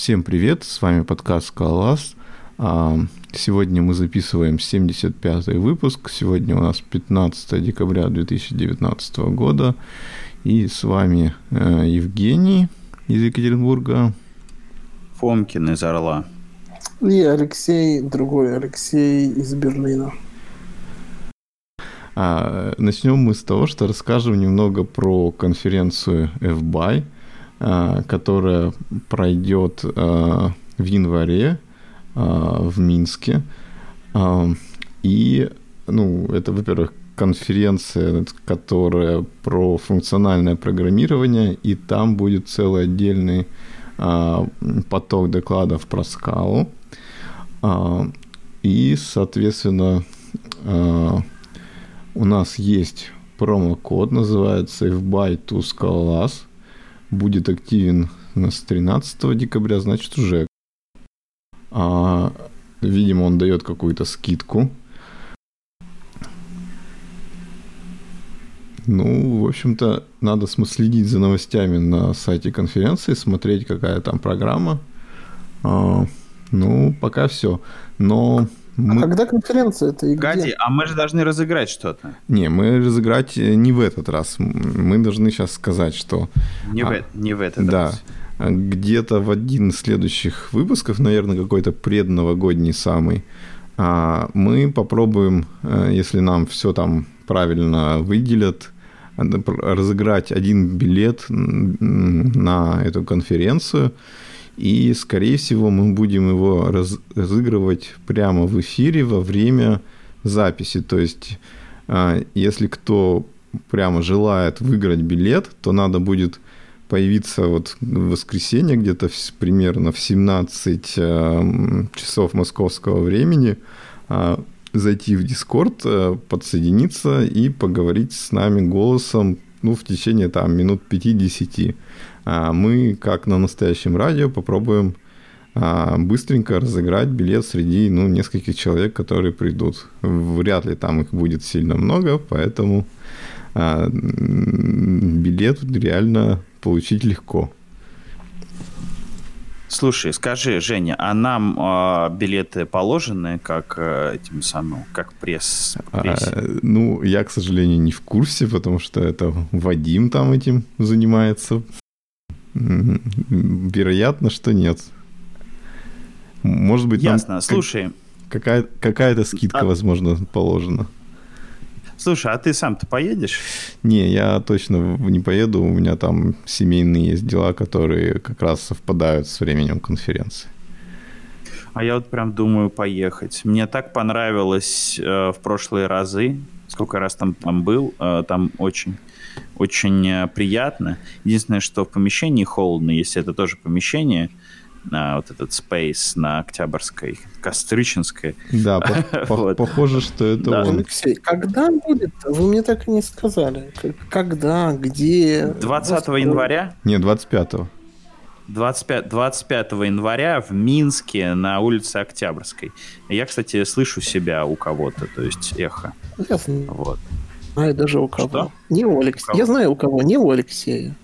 Всем привет, с вами подкаст «Скалолаз». А, сегодня мы записываем 75-й выпуск. Сегодня у нас 15 декабря 2019 года. И с вами э, Евгений из Екатеринбурга. Фомкин из Орла. И Алексей, другой Алексей из Берлина. А, начнем мы с того, что расскажем немного про конференцию FBY, а, которая пройдет а, в январе а, в Минске. И, ну, это, во-первых, конференция, которая про функциональное программирование, и там будет целый отдельный поток докладов про скалу. И, соответственно, у нас есть промокод, называется FBY to Scaleless. Будет активен с 13 декабря, значит уже. А, видимо, он дает какую-то скидку. Ну, в общем-то, надо следить за новостями на сайте конференции, смотреть, какая там программа. А, ну, пока все. Но мы... А когда конференция это и Гади, где? а мы же должны разыграть что-то. Не, мы разыграть не в этот раз. Мы должны сейчас сказать, что... Не, а, в, не в этот да, раз. Где-то в один из следующих выпусков, наверное, какой-то предновогодний самый, а, мы попробуем, э, если нам все там правильно выделят, разыграть один билет на эту конференцию. И, скорее всего, мы будем его раз, разыгрывать прямо в эфире во время записи. То есть, а, если кто прямо желает выиграть билет, то надо будет появиться вот в воскресенье где-то примерно в 17 а, часов московского времени, а, зайти в Discord, подсоединиться и поговорить с нами голосом ну, в течение там минут 50 а мы, как на настоящем радио, попробуем а, быстренько разыграть билет среди ну, нескольких человек, которые придут. Вряд ли там их будет сильно много, поэтому а, билет реально получить легко. Слушай, скажи, Женя, а нам э, билеты положены как э, этим самым, как пресс? А, ну, я, к сожалению, не в курсе, потому что это Вадим там этим занимается. Вероятно, что нет. Может быть, Ясно. Слушай. Какая- какая-то скидка, а... возможно, положена. Слушай, а ты сам-то поедешь? Не, я точно не поеду. У меня там семейные есть дела, которые как раз совпадают с временем конференции. А я вот прям думаю поехать. Мне так понравилось э, в прошлые разы. Сколько раз там, там был, э, там очень очень э, приятно. Единственное, что в помещении холодно, если это тоже помещение, а, вот этот space на Октябрьской, Кострычинской. Да, вот. похоже, что это да. он. Алексей, когда будет? Вы мне так и не сказали. Когда, где? 20 января? Не, 25 25, 25 января в Минске на улице Октябрьской. Я, кстати, слышу себя у кого-то, то есть эхо. Ясно. Вот знаю даже у кого. Что? Не у Алексея. Я знаю у кого, не у Алексея.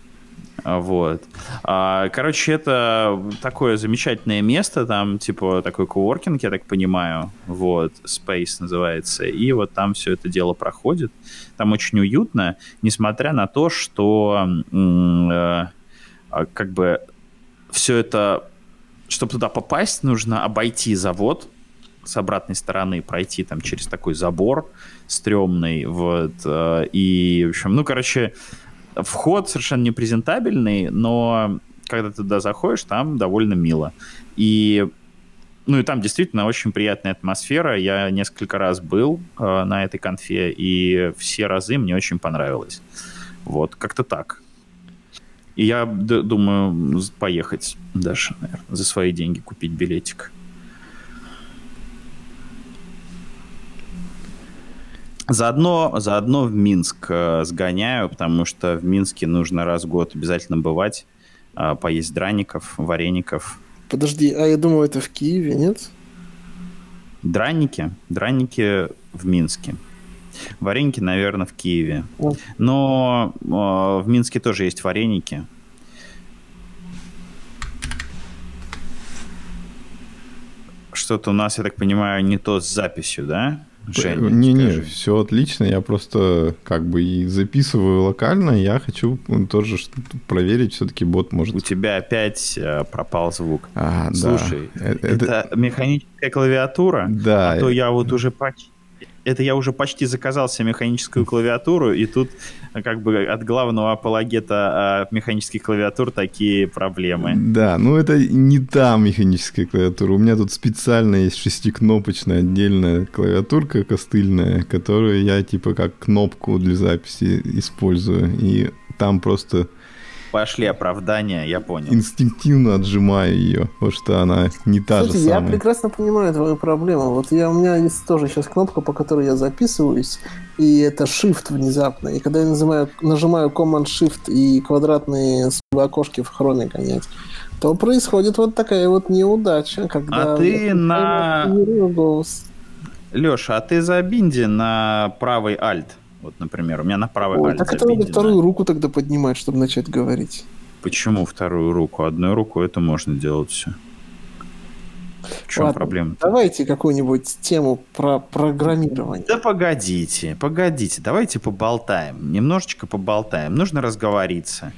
А, вот. А, короче, это такое замечательное место, там, типа, такой коворкинг, я так понимаю, вот, Space называется, и вот там все это дело проходит. Там очень уютно, несмотря на то, что э, как бы все это, чтобы туда попасть, нужно обойти завод, с обратной стороны пройти там через такой забор стрёмный, вот, э, и, в общем, ну, короче, вход совершенно непрезентабельный, но когда ты туда заходишь, там довольно мило. И ну и там действительно очень приятная атмосфера. Я несколько раз был э, на этой конфе, и все разы мне очень понравилось. Вот, как-то так. И я думаю поехать даже, наверное, за свои деньги купить билетик. Заодно, заодно в Минск э, сгоняю, потому что в Минске нужно раз в год обязательно бывать, э, поесть драников, вареников. Подожди, а я думаю, это в Киеве, нет? Драники? Драники в Минске. Вареники, наверное, в Киеве. Но э, в Минске тоже есть вареники. что-то у нас, я так понимаю, не то с записью, да? Не-не, все отлично. Я просто как бы и записываю локально. Я хочу тоже проверить, все-таки бот может... У тебя опять э, пропал звук. А, Слушай, да. это, это механическая клавиатура? Да. А то я вот уже почти это я уже почти заказал себе механическую клавиатуру, и тут как бы от главного апологета механических клавиатур такие проблемы. Да, ну это не та механическая клавиатура. У меня тут специально есть шестикнопочная отдельная клавиатурка костыльная, которую я типа как кнопку для записи использую. И там просто Пошли оправдания, я понял. Инстинктивно отжимаю ее, потому что она не та Слушайте, же самая. Я прекрасно понимаю твою проблему. Вот я, у меня есть тоже сейчас кнопка, по которой я записываюсь, и это Shift внезапно. И когда я нажимаю, нажимаю Command-Shift и квадратные окошки в хроме гонять, то происходит вот такая вот неудача, когда... А ты на... Леша, а ты за Бинди на правый альт вот, например, у меня на правой Ой, так это надо вторую руку тогда поднимать, чтобы начать говорить. Почему вторую руку? Одной рукой это можно делать все. В чем Ладно, проблема? Давайте какую-нибудь тему про программирование. Да погодите, погодите, давайте поболтаем. Немножечко поболтаем. Нужно разговориться.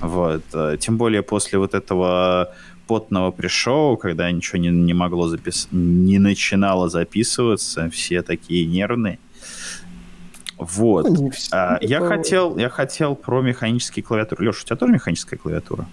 Вот. Э, тем более после вот этого потного пришоу, когда ничего не, не могло записать, не начинало записываться, все такие нервные. Вот. Ну, а, я, хотел, я хотел про механические клавиатуры. Леша, у тебя тоже механическая клавиатура?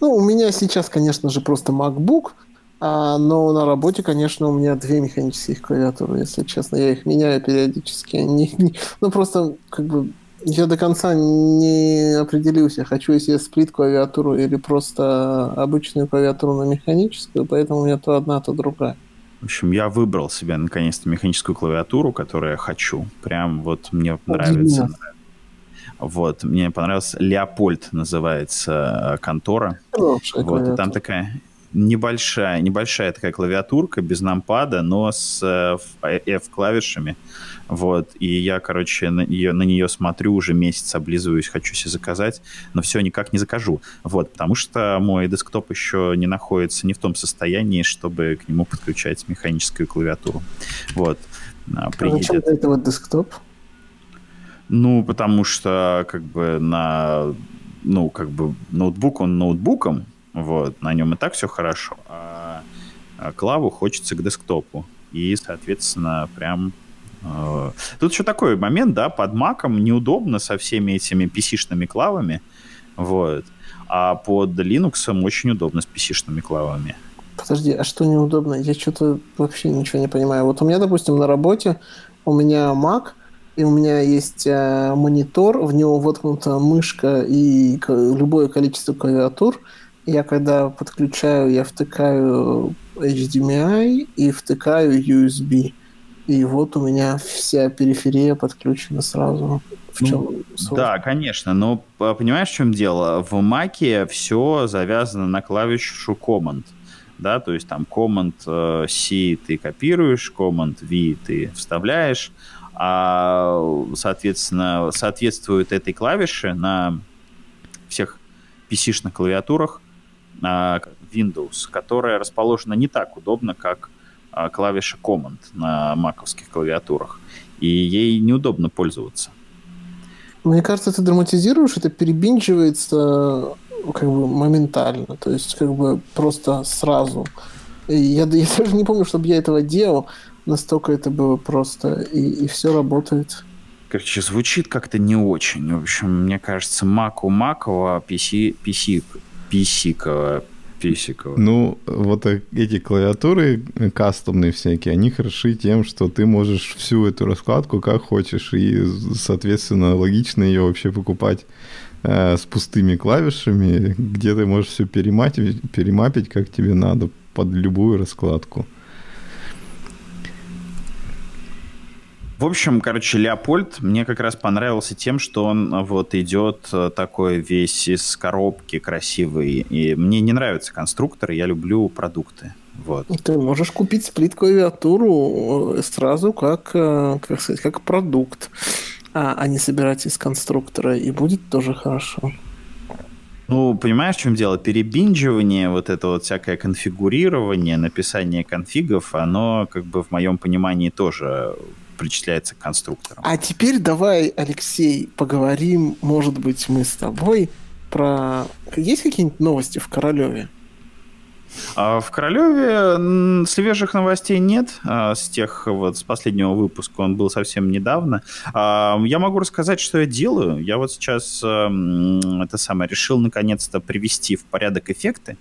Ну, у меня сейчас, конечно же, просто MacBook, а, но на работе, конечно, у меня две механических клавиатуры, если честно. Я их меняю периодически. Не, не, ну, просто, как бы, я до конца не определился, хочу я себе сплит клавиатуру или просто обычную клавиатуру на механическую, поэтому у меня то одна, то другая. В общем, я выбрал себе наконец-то механическую клавиатуру, которую я хочу. Прям вот мне нравится. Вот, мне понравился Леопольд называется э, контора. Хорошая вот, и там такая небольшая, небольшая такая клавиатурка без нампада, но с э, F-клавишами. Вот, и я, короче, на, ее, на нее смотрю уже месяц, облизываюсь, хочу себе заказать, но все никак не закажу. Вот, потому что мой десктоп еще не находится не в том состоянии, чтобы к нему подключать механическую клавиатуру. Вот, а, приедет. А зачем это вот десктоп? Ну, потому что, как бы, на, ну, как бы, ноутбук, он ноутбуком, вот, на нем и так все хорошо, а, а клаву хочется к десктопу. И, соответственно, прям Э, тут еще такой момент, да, под маком неудобно со всеми этими PC-шными клавами, вот, а под Linux очень удобно с PC-шными клавами. Подожди, а что неудобно? Я что-то вообще ничего не понимаю. Вот у меня, допустим, на работе у меня Mac, и у меня есть э, монитор, в него воткнута мышка и любое количество клавиатур. Я когда подключаю, я втыкаю HDMI и втыкаю USB. И вот у меня вся периферия подключена сразу. В чем ну, да, конечно, но понимаешь, в чем дело? В Маке все завязано на клавишу Command. Да, то есть там Command э, C ты копируешь, Command V ты вставляешь, а, соответственно, соответствует этой клавише на всех PC-шных клавиатурах Windows, которая расположена не так удобно, как а, клавиша Command на маковских клавиатурах, и ей неудобно пользоваться. Мне кажется, ты драматизируешь, это перебинчивается как бы моментально, то есть как бы просто сразу. И я, я даже не помню, чтобы я этого делал, настолько это было просто, и, и все работает. Короче, звучит как-то не очень. В общем, мне кажется, Mac у Макова, PC, PC, PC Писикова. Ну, вот эти клавиатуры кастомные всякие, они хороши тем, что ты можешь всю эту раскладку как хочешь, и, соответственно, логично ее вообще покупать э, с пустыми клавишами, где ты можешь все перемапить, перемапить, как тебе надо, под любую раскладку. В общем, короче, Леопольд мне как раз понравился тем, что он э, вот идет э, такой весь из коробки красивый. И мне не нравятся конструкторы, я люблю продукты. Вот. Ты можешь купить сплит-клавиатуру э, сразу как, как сказать, как продукт, а, а не собирать из конструктора, и будет тоже хорошо. Ну, понимаешь, в чем дело? Перебиндживание, вот это вот всякое конфигурирование, написание конфигов, оно, как бы, в моем понимании тоже причисляется к конструкторам. А теперь давай, Алексей, поговорим, может быть, мы с тобой про... Есть какие-нибудь новости в Королеве? А в Королеве свежих новостей нет. А с тех вот с последнего выпуска он был совсем недавно. А, я могу рассказать, что я делаю. Я вот сейчас это самое решил наконец-то привести в порядок эффекты.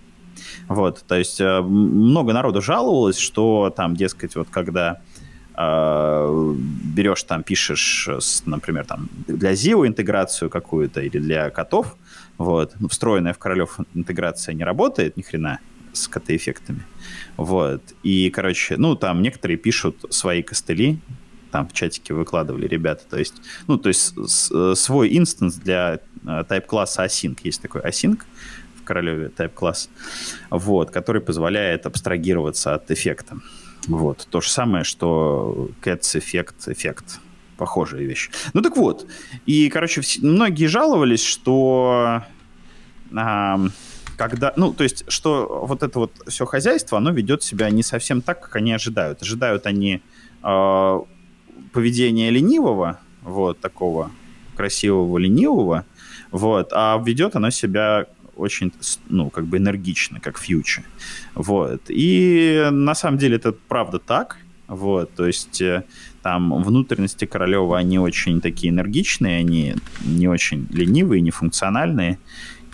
Вот, то есть много народу жаловалось, что там, дескать, вот когда берешь там, пишешь, например, там для ZIO интеграцию какую-то или для котов, вот, встроенная в Королев интеграция не работает ни хрена, с КТ-эффектами. Вот. И, короче, ну, там некоторые пишут свои костыли, там в чатике выкладывали ребята. То есть, ну, то есть с, свой инстанс для э, тайп-класса async. Есть такой async в Королеве тайп-класс, вот, который позволяет абстрагироваться от эффекта. Вот. То же самое, что cats эффект, эффект. Похожая вещь. Ну так вот. И, короче, многие жаловались, что а, когда, ну, то есть, что вот это вот все хозяйство, оно ведет себя не совсем так, как они ожидают. Ожидают они э, поведения ленивого, вот такого красивого ленивого, вот, а ведет оно себя очень, ну, как бы энергично, как фьючер, вот. И на самом деле это правда так, вот, то есть э, там внутренности Королева, они очень такие энергичные, они не очень ленивые, не функциональные,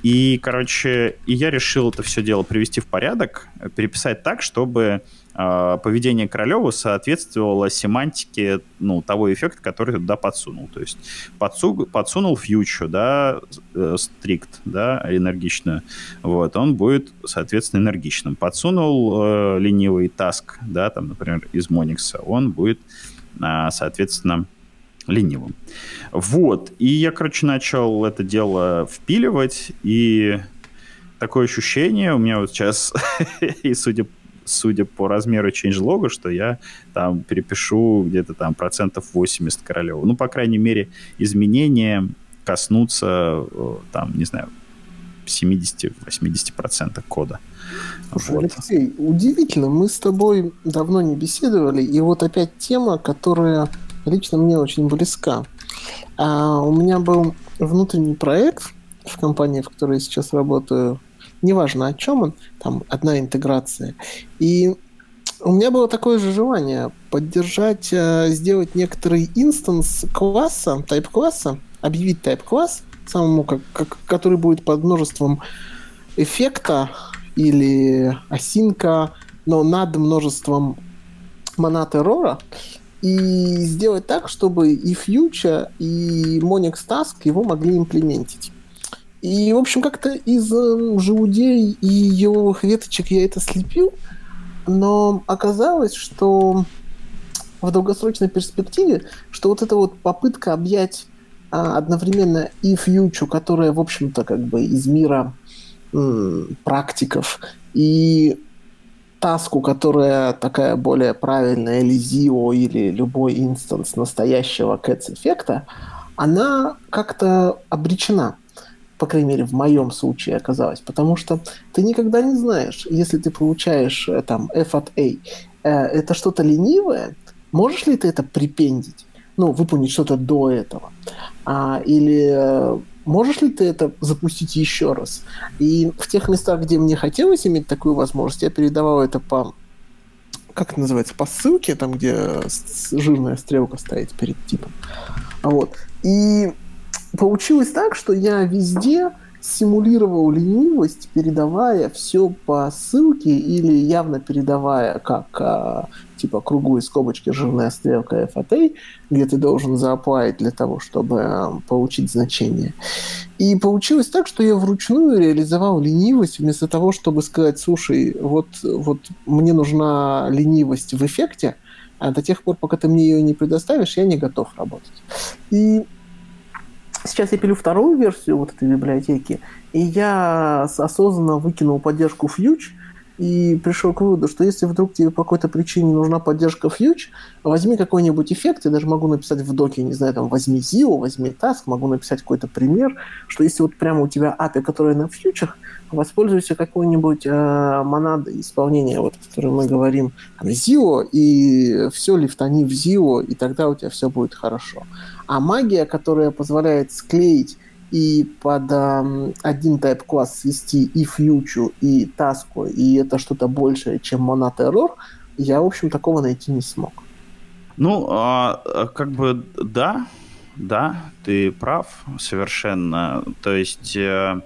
и, короче, и я решил это все дело привести в порядок, переписать так, чтобы э, поведение Королева соответствовало семантике ну, того эффекта, который туда подсунул. То есть подсу, подсунул фьючу, да, э, стрикт, да, энергичную, вот, он будет, соответственно, энергичным. Подсунул э, ленивый таск, да, там, например, из Моникса, он будет, э, соответственно, ленивым. Вот. И я, короче, начал это дело впиливать, и такое ощущение у меня вот сейчас, и судя, судя по размеру changelog, что я там перепишу где-то там процентов 80 Королева. Ну, по крайней мере, изменения коснутся там, не знаю, 70-80% кода. Слушай, вот. Алексей, удивительно, мы с тобой давно не беседовали, и вот опять тема, которая лично мне очень близка. А у меня был внутренний проект в компании, в которой я сейчас работаю, неважно о чем он, там одна интеграция. И у меня было такое же желание поддержать, э, сделать некоторый инстанс класса, тайп класса, объявить тайп класс, самому, как, как, который будет под множеством эффекта или осинка, но над множеством монат эррора, и сделать так, чтобы и Future, и Monix Task его могли имплементить. И, в общем, как-то из э, желудей и еловых веточек я это слепил, но оказалось, что в долгосрочной перспективе, что вот эта вот попытка объять а, одновременно и фьючу, которая, в общем-то, как бы из мира м, практиков, и таску, которая такая более правильная, или ZIO, или любой инстанс настоящего Cats эффекта, она как-то обречена. По крайней мере, в моем случае оказалось. Потому что ты никогда не знаешь, если ты получаешь э, там F от A, э, это что-то ленивое, можешь ли ты это припендить? Ну, выполнить что-то до этого. А, или э, можешь ли ты это запустить еще раз? И в тех местах, где мне хотелось иметь такую возможность, я передавал это по как это называется, по ссылке, там, где жирная стрелка стоит перед типом. Вот. И получилось так, что я везде симулировал ленивость, передавая все по ссылке или явно передавая как а, типа круглые скобочки жирная стрелка FAT, где ты должен зааплавить для того, чтобы а, получить значение. И получилось так, что я вручную реализовал ленивость вместо того, чтобы сказать, слушай, вот, вот мне нужна ленивость в эффекте, а до тех пор, пока ты мне ее не предоставишь, я не готов работать. И Сейчас я пилю вторую версию вот этой библиотеки, и я осознанно выкинул поддержку Fuge, и пришел к выводу, что если вдруг тебе по какой-то причине нужна поддержка фьюч, возьми какой-нибудь эффект, я даже могу написать в доке, не знаю, там, возьми ZIO, возьми Task, могу написать какой-то пример, что если вот прямо у тебя API, которая на фьючах, воспользуйся какой-нибудь э, монадой исполнения, вот, о которой мы говорим, ZIO, и все лифтани в ZIO, и тогда у тебя все будет хорошо. А магия, которая позволяет склеить и под э, один type класс свести и фьючу, и таску, и это что-то большее, чем монат error, я, в общем, такого найти не смог. Ну, а, а, как бы да, да, ты прав совершенно. То есть э,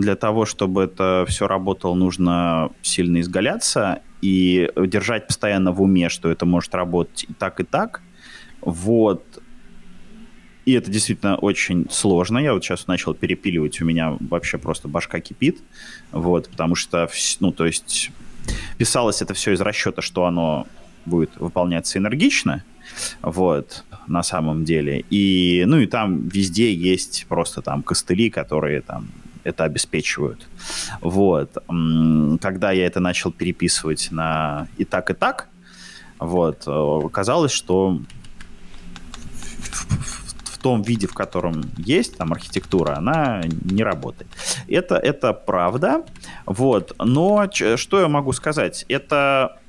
для того, чтобы это все работало, нужно сильно изгаляться и держать постоянно в уме, что это может работать и так, и так. Вот. И это действительно очень сложно. Я вот сейчас начал перепиливать, у меня вообще просто башка кипит. Вот, потому что, ну, то есть, писалось это все из расчета, что оно будет выполняться энергично, вот, на самом деле. И, ну, и там везде есть просто там костыли, которые там это обеспечивают. Вот. Когда я это начал переписывать на и так, и так, вот, э, казалось, что том виде, в котором есть там архитектура, она не работает. Это, это правда. Вот. Но что я могу сказать? Это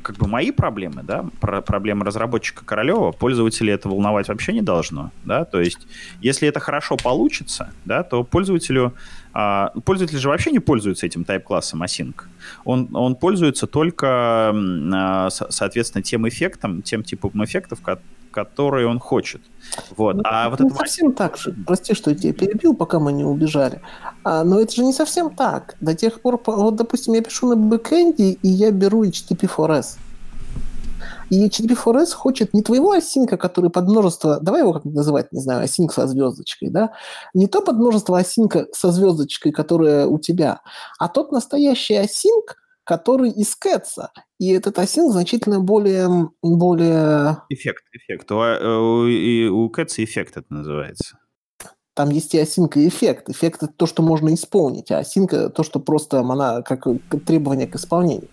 как бы мои проблемы, да, про проблемы разработчика Королева, пользователей это волновать вообще не должно, да, то есть если это хорошо получится, да, то пользователю, а, пользователь же вообще не пользуется этим тайп-классом async, он, он пользуется только, а, соответственно, тем эффектом, тем типом эффектов, который он хочет. Вот. Ну, а вот не это... совсем так же. Прости, что я тебя перебил, пока мы не убежали. А, но это же не совсем так. До тех пор, вот, допустим, я пишу на бэкэнде, и я беру HTTP4S. И HTTP4S хочет не твоего осинка, который под множество, давай его как называть, не знаю, осинк со звездочкой, да, не то под множество осинка со звездочкой, которое у тебя, а тот настоящий осинк, который из Кэтса. И этот async значительно более... более... Эффект, эффект. У, у, у Кэтса эффект это называется. Там есть и async, и эффект. Эффект — это то, что можно исполнить, а это то, что просто она как требование к исполнению.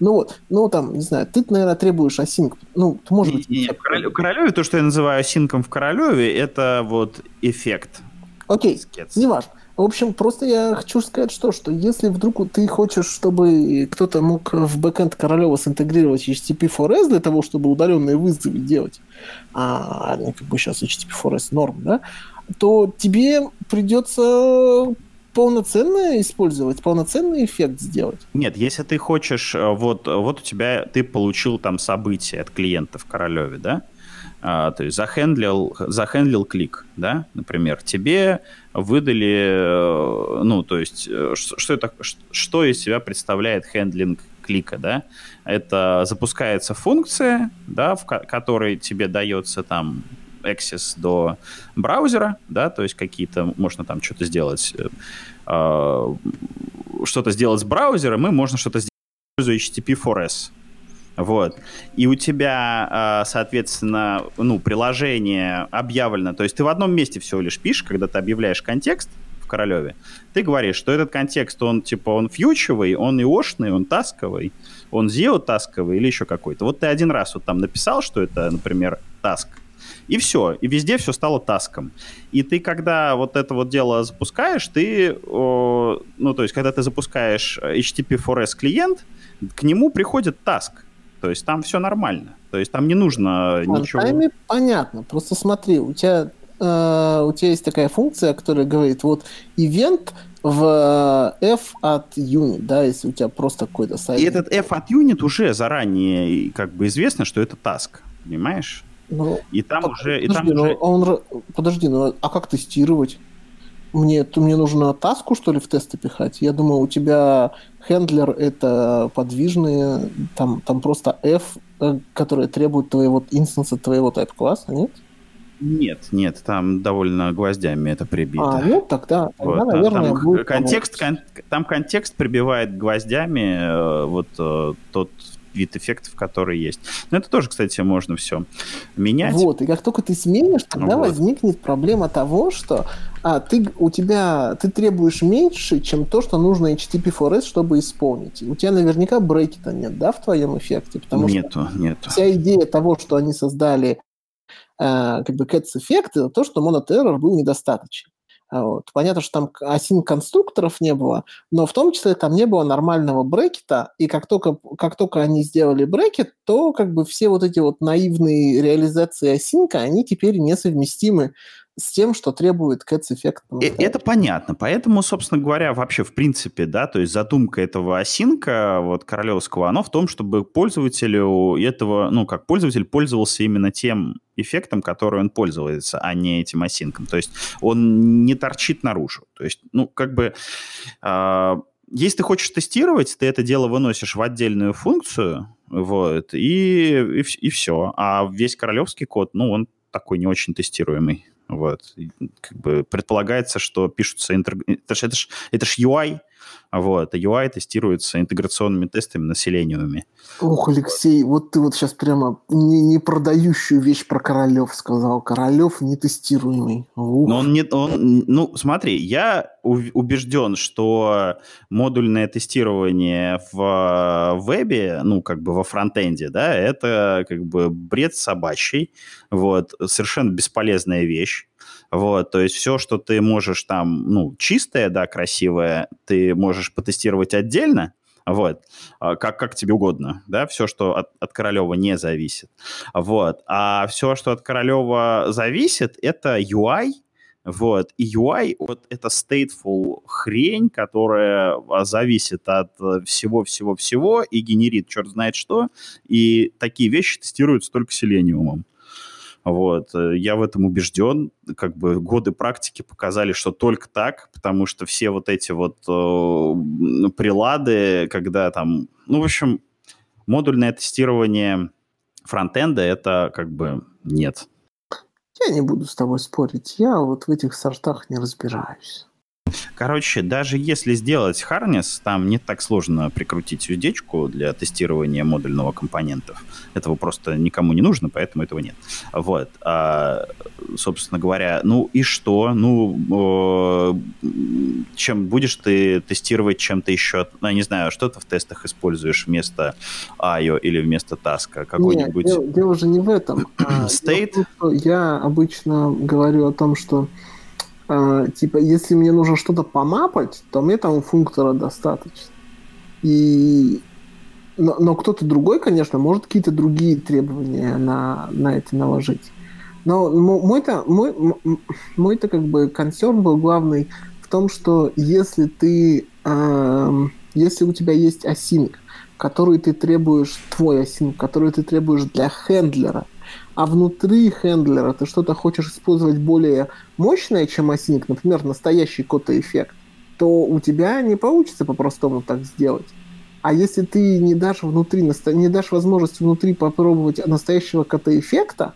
Ну вот, ну там, не знаю, ты, наверное, требуешь async. Ну, может быть... Не, не, в Королеве, Королеве то, что я называю async в Королеве, это вот эффект. Окей, не важно. В общем, просто я хочу сказать, что, что если вдруг ты хочешь, чтобы кто-то мог в бэкэнд Королева синтегрировать HTTP4S для того, чтобы удаленные вызовы делать, а не как бы сейчас HTTP4S норм, да, то тебе придется полноценно использовать, полноценный эффект сделать. Нет, если ты хочешь, э, вот, вот у тебя, ты получил там событие от клиента в Королеве, да, а, то есть захендлил, захендлил клик, да, например, тебе выдали, э, ну, то есть, э, что, это, что из себя представляет хендлинг клика, да? Это запускается функция, да, в которой тебе дается там access до браузера, да, то есть какие-то, можно там что-то сделать, э, э, что-то сделать с браузером, и можно что-то сделать, используя HTTP4S, вот. И у тебя, а, соответственно, ну, приложение объявлено. То есть ты в одном месте всего лишь пишешь, когда ты объявляешь контекст в Королеве, ты говоришь, что этот контекст, он типа, он фьючевый, он иошный, он тасковый, он зио-тасковый или еще какой-то. Вот ты один раз вот там написал, что это, например, таск, и все. И везде все стало таском. И ты, когда вот это вот дело запускаешь, ты, о, ну, то есть, когда ты запускаешь HTTP4S клиент, к нему приходит таск. То есть там все нормально. То есть там не нужно ничего... Тайме понятно. Просто смотри, у тебя, э, у тебя есть такая функция, которая говорит, вот ивент в э, f от unit, да, если у тебя просто какой-то сайт. И этот f от unit уже заранее как бы известно, что это task, понимаешь? Ну, и там так, уже... Подожди, и там ну, уже... Он, подожди, ну а как тестировать? Мне, то мне нужно таску, что ли, в тесты пихать? Я думаю, у тебя хендлер — это подвижные, там, там просто F, э, которые требуют твоего инстанса, твоего тайп-класса, нет? Нет, нет, там довольно гвоздями это прибито. А, ну тогда, вот, тогда наверное, там, будет контекст, кон, там контекст прибивает гвоздями э, вот э, тот вид эффектов, которые есть. Но это тоже, кстати, можно все менять. Вот, и как только ты сменишь, тогда вот. возникнет проблема того, что а, ты, у тебя, ты требуешь меньше, чем то, что нужно HTTP4S, чтобы исполнить. У тебя наверняка брейки-то нет, да, в твоем эффекте? Потому нету, что нету. Вся идея того, что они создали э, как бы Cats эффект, это то, что монотеррор был недостаточен. А вот. Понятно, что там осин конструкторов не было, но в том числе там не было нормального брекета, и как только, как только они сделали брекет, то как бы все вот эти вот наивные реализации осинка, они теперь несовместимы с тем, что требует Cats эффект. Э, это понятно. Поэтому, собственно говоря, вообще в принципе, да, то есть задумка этого осинка вот королевского, оно в том, чтобы пользователю этого, ну, как пользователь пользовался именно тем эффектом, который он пользуется, а не этим осинком. То есть он не торчит наружу. То есть, ну, как бы... Э, если ты хочешь тестировать, ты это дело выносишь в отдельную функцию, вот, и, и, и все. А весь королевский код, ну, он такой не очень тестируемый. Вот. Как бы предполагается, что пишутся... Интер... Это ж, это ж, это ж UI, вот. А UI тестируется интеграционными тестами на Selenium. Ох, Алексей, вот ты вот сейчас прямо не, не продающую вещь про Королев сказал. Королев не тестируемый. Ух. Но он не... Он, ну, смотри, я убежден, что модульное тестирование в вебе, ну, как бы во фронтенде, да, это как бы бред собачий, вот, совершенно бесполезная вещь. Вот, то есть все, что ты можешь там, ну, чистое, да, красивое, ты можешь потестировать отдельно, вот, а, как, как тебе угодно, да, все, что от, от Королева не зависит, вот, а все, что от Королева зависит, это UI, вот, и UI, вот это stateful хрень, которая а, зависит от всего-всего-всего и генерит черт знает что, и такие вещи тестируются только селениумом. Вот. Э, я в этом убежден. Как бы годы практики показали, что только так, потому что все вот эти вот э, прилады, когда там... Ну, в общем, модульное тестирование фронтенда это как бы нет. Я не буду с тобой спорить. Я вот в этих сортах не разбираюсь. Короче, даже если сделать харнес, там не так сложно прикрутить уздечку для тестирования модульного компонентов. Этого просто никому не нужно, поэтому этого нет. Вот. А, собственно говоря, ну и что? Ну, чем будешь ты тестировать чем-то еще? Ну, я не знаю, что ты в тестах используешь вместо IO или вместо таска? Какой-нибудь... Нет, дело, дело же не в этом. А, State? Я обычно говорю о том, что типа, если мне нужно что-то помапать, то мне там функтора достаточно. И... Но, но кто-то другой, конечно, может какие-то другие требования на, на это наложить. Но мой-то, мой, мой-то как бы консерн был главный в том, что если ты, э, если у тебя есть async, который ты требуешь, твой async, который ты требуешь для хендлера, а внутри хендлера ты что-то хочешь использовать более мощное, чем async, например, настоящий кота-эффект, то у тебя не получится по-простому так сделать. А если ты не дашь внутри, не дашь возможность внутри попробовать настоящего кота-эффекта,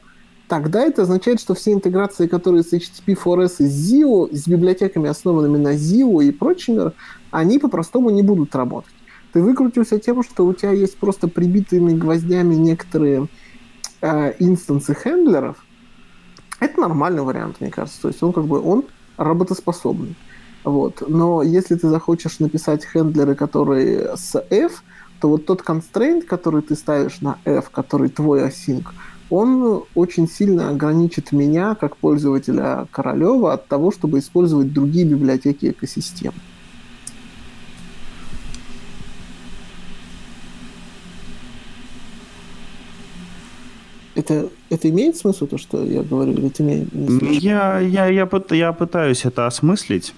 тогда это означает, что все интеграции, которые с HTTP4S и ZIO, с библиотеками, основанными на ZIO и прочими, они по-простому не будут работать. Ты выкрутился тем, что у тебя есть просто прибитыми гвоздями некоторые э, инстансы хендлеров, это нормальный вариант, мне кажется. То есть он как бы он работоспособный. Вот. Но если ты захочешь написать хендлеры, которые с F, то вот тот constraint, который ты ставишь на F, который твой async, он очень сильно ограничит меня, как пользователя Королева, от того, чтобы использовать другие библиотеки экосистемы. Это, это имеет смысл, то, что я говорю, или это имеет я, я, я, я пытаюсь это осмыслить.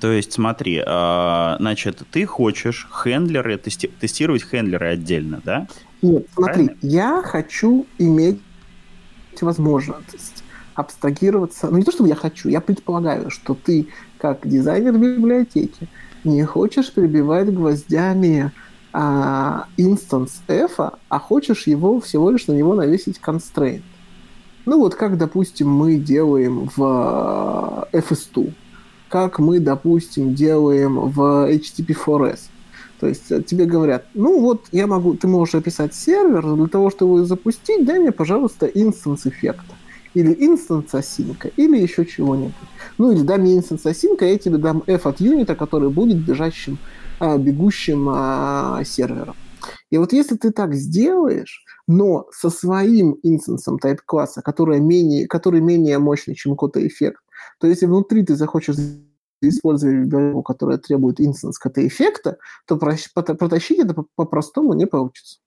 То есть, смотри, э, значит, ты хочешь хендлеры, тести, тестировать хендлеры отдельно, да? Нет, смотри, Правильно? я хочу иметь возможность абстрагироваться. Ну, не то, чтобы я хочу, я предполагаю, что ты, как дизайнер библиотеки, не хочешь прибивать гвоздями а, instance f, а хочешь его всего лишь на него навесить constraint. Ну вот как, допустим, мы делаем в FS2, как мы, допустим, делаем в http4s. То есть э, тебе говорят, ну вот я могу, ты можешь описать сервер, для того, чтобы его запустить, дай мне, пожалуйста, instance эффекта. Или instance async 'а, или еще чего-нибудь. Ну или дай мне instance async 'а, я тебе дам f от unit 'а, который будет бежащим, бегущим а, сервером. И вот если ты так сделаешь, но со своим instance 'ом type-класса, который менее, который менее мощный, чем cats-effect, то если внутри ты захочешь использовать библиотеку, которая требует instance cats-effect 'а, то протащить это по-простому не получится.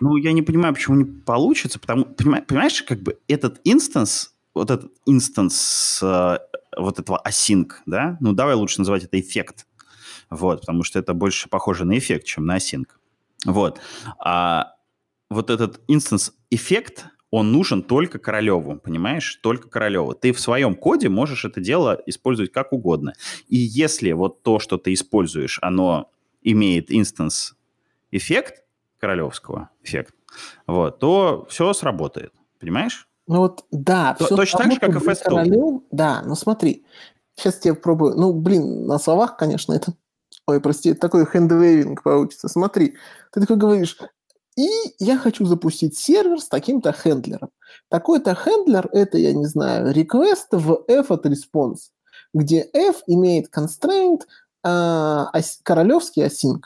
Ну, я не понимаю, почему не получится, потому, понимаешь, как бы этот instance, вот этот instance э, вот этого async, да, ну, давай лучше называть это эффект, вот, потому что это больше похоже на эффект, чем на async. Вот. А вот этот instance-эффект, он нужен только Королеву, понимаешь? Только Королеву. Ты в своем коде можешь это дело использовать как угодно. И если вот то, что ты используешь, оно имеет instance-эффект королевского эффект, вот, то все сработает. Понимаешь? Ну вот, да. То, точно так же, как и FS Да, ну смотри. Сейчас я пробую. Ну, блин, на словах, конечно, это ой, прости, такой handwaving получится. Смотри, ты такой говоришь, и я хочу запустить сервер с таким-то handler 'ом. Такой-то handler – это, я не знаю, request в f от response, где f имеет constraint э, королевский async.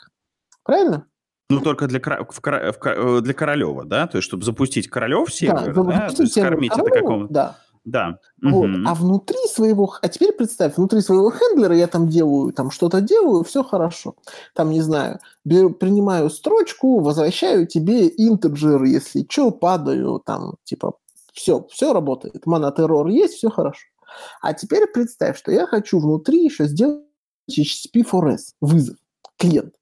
Правильно? Ну, только для, в, в, для Королева, да? То есть, чтобы запустить Королев сервер, да, да? То есть, скормить это какому-то... Да. Да. Вот. Угу. А внутри своего... А теперь представь, внутри своего хендлера я там делаю, там что-то делаю, все хорошо. Там, не знаю, беру, принимаю строчку, возвращаю тебе интеджер, если что, падаю, там, типа, все, все работает. Монотеррор есть, все хорошо. А теперь представь, что я хочу внутри еще сделать HTTP 4S, вызов, клиент.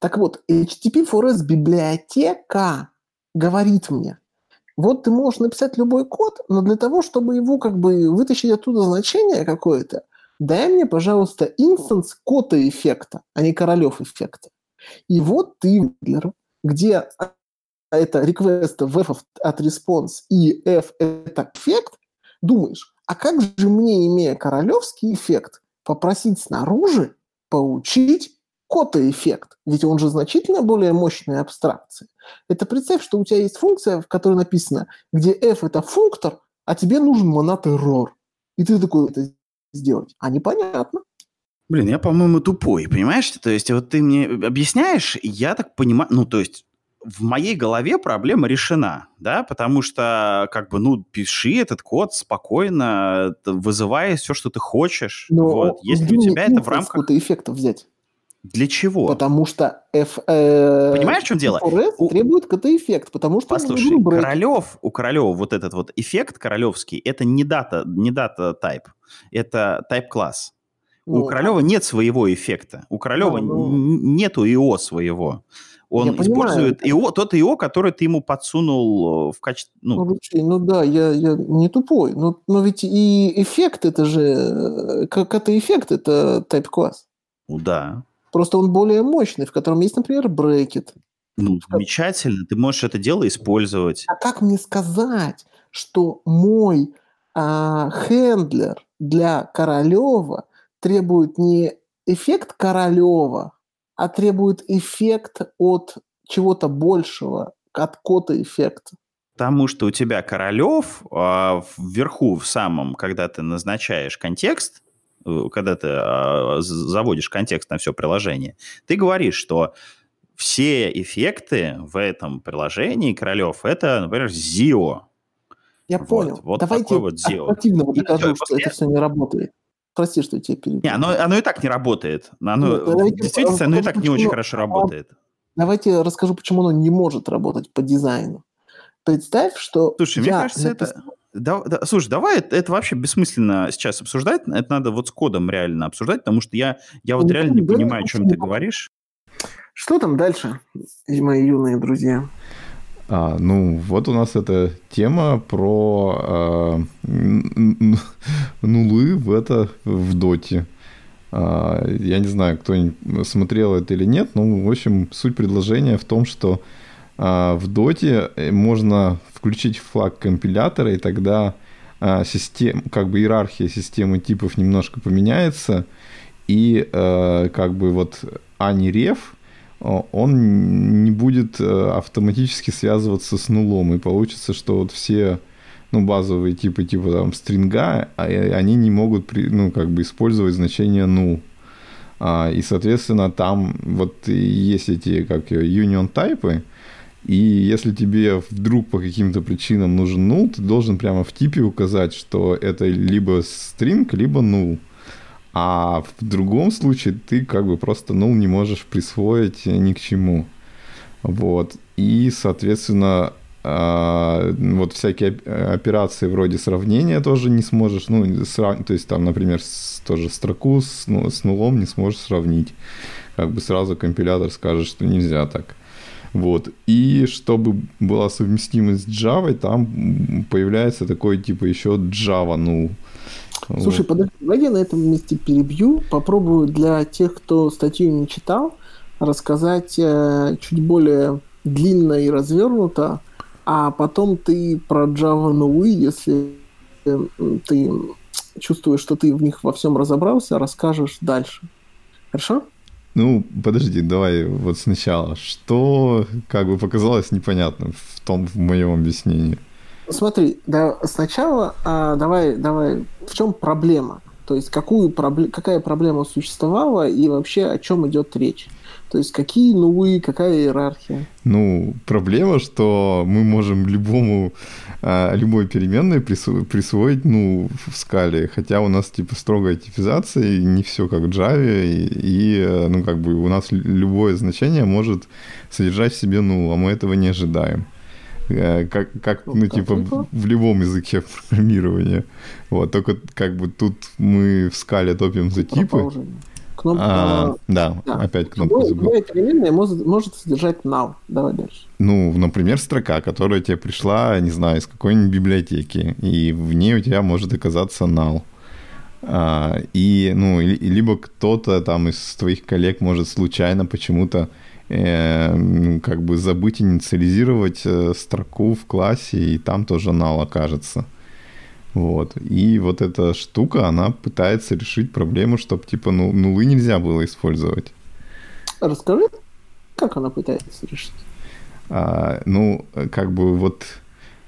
Так вот, HTTP 4S библиотека говорит мне, вот ты можешь написать любой код, но для того, чтобы его как бы вытащить оттуда значение какое-то, дай мне, пожалуйста, инстанс кота эффекта, а не королев эффекта. И вот ты, где это request f от response и f это эффект, думаешь, а как же мне, имея королевский эффект, попросить снаружи получить кота-эффект, ведь он же значительно более мощная абстракция. Это представь, что у тебя есть функция, в которой написано, где f – это функтор, а тебе нужен монотеррор. И ты такой это сделать. А непонятно. Блин, я, по-моему, тупой, понимаешь? То есть вот ты мне объясняешь, я так понимаю, ну, то есть в моей голове проблема решена, да, потому что, как бы, ну, пиши этот код спокойно, вызывая все, что ты хочешь. Но вот. Если у тебя это в рамках... эффекта взять. Для чего? Потому что F, э, Понимаешь, в чем дело? у... требует КТ-эффект, потому что... Послушай, Королев, у Королева вот этот вот эффект королевский, это не дата, не дата type, это type класс. Ну, у Королева нет своего эффекта. У Королева да, ну... нету ИО своего. Он я использует понимаю. ИО, тот ИО, который ты ему подсунул э, в качестве... Ну, ну, ну да, я, я не тупой, но, но ведь и эффект это же... Э, как это эффект, это type класс. Ну да. Просто он более мощный, в котором есть, например, брекет. Ну, замечательно, ты можешь это дело использовать. А как мне сказать, что мой а, хендлер для Королева требует не эффект Королева, а требует эффект от чего-то большего, от кота эффекта? Потому что у тебя Королев а, вверху, в самом, когда ты назначаешь контекст, когда ты а, заводишь контекст на все приложение, ты говоришь, что все эффекты в этом приложении Королев это, например, ZIO. Я вот, понял. Вот Давайте вот ZIO. активно докажу, что это все не работает. Прости, что я тебе перебил. Не, оно, оно и так не работает. Оно, ну, действительно, оно и так не очень хорошо работает. Давайте расскажу, почему оно не может работать по дизайну. Представь, что... Слушай, мне кажется, написал... это... Да, да, слушай, давай это, это вообще бессмысленно сейчас обсуждать. Это надо вот с кодом реально обсуждать, потому что я, я вот ну, реально не понимаю, о чем ты говоришь. Что там дальше, мои юные друзья? А, ну, вот у нас эта тема про э, нулы в это в доте. А, я не знаю, кто смотрел это или нет, но, в общем, суть предложения в том, что в доте э, можно включить флаг компилятора, и тогда а, систем, как бы иерархия системы типов немножко поменяется, и а, как бы вот AniRef он не будет э, автоматически связываться с нулом, и получится, что вот все ну, базовые типы, типа там стринга, а, они не могут, ну, как бы использовать значение. А, и, соответственно, там вот есть эти, как union тайпы, и если тебе вдруг по каким-то причинам нужен null, ты должен прямо в типе указать, что это либо string, либо null. А в другом случае ты как бы просто null не можешь присвоить ни к чему. Вот. И, соответственно, а, вот всякие операции вроде сравнения тоже не сможешь, ну, срав... то есть там, например, тоже строку с, ну, с нулом не сможешь сравнить. Как бы сразу компилятор скажет, что нельзя так. Вот. И чтобы была совместимость с Java, там появляется такой типа еще Java null. Слушай, вот. подожди, давай я на этом месте перебью. Попробую для тех, кто статью не читал, рассказать э, чуть более длинно и развернуто, а потом ты про Java null, если э, ты чувствуешь, что ты в них во всем разобрался, расскажешь дальше. Хорошо? Ну, подожди, давай вот сначала. Что как бы показалось непонятным в том, в моем объяснении? Смотри, да, сначала а, давай, давай, в чем проблема? То есть какую пробле- какая проблема существовала и вообще о чем идет речь? То есть какие нулы, какая иерархия? Ну, проблема, что мы можем любому, а, любой переменной присво- присвоить, ну, в скале, хотя у нас, типа, строгая типизация, и не все как в Java, и, и, ну, как бы у нас любое значение может содержать в себе ну, а мы этого не ожидаем. Э, как, как ну, типа, в, в любом языке программирования. Вот, только как бы тут мы в скале топим за типы. Кнопка... А, да, да, опять кнопку Любое, забыл. Любая переменная может, может содержать now. Давай дальше. Ну, например, строка, которая тебе пришла, не знаю, из какой-нибудь библиотеки, и в ней у тебя может оказаться null. А, и, ну, либо кто-то там из твоих коллег может случайно почему-то как бы забыть инициализировать э, строку в классе, и там тоже null окажется. Вот. И вот эта штука, она пытается решить проблему, чтобы, типа, ну, нулы нельзя было использовать. Расскажи, как она пытается решить? А, ну, как бы вот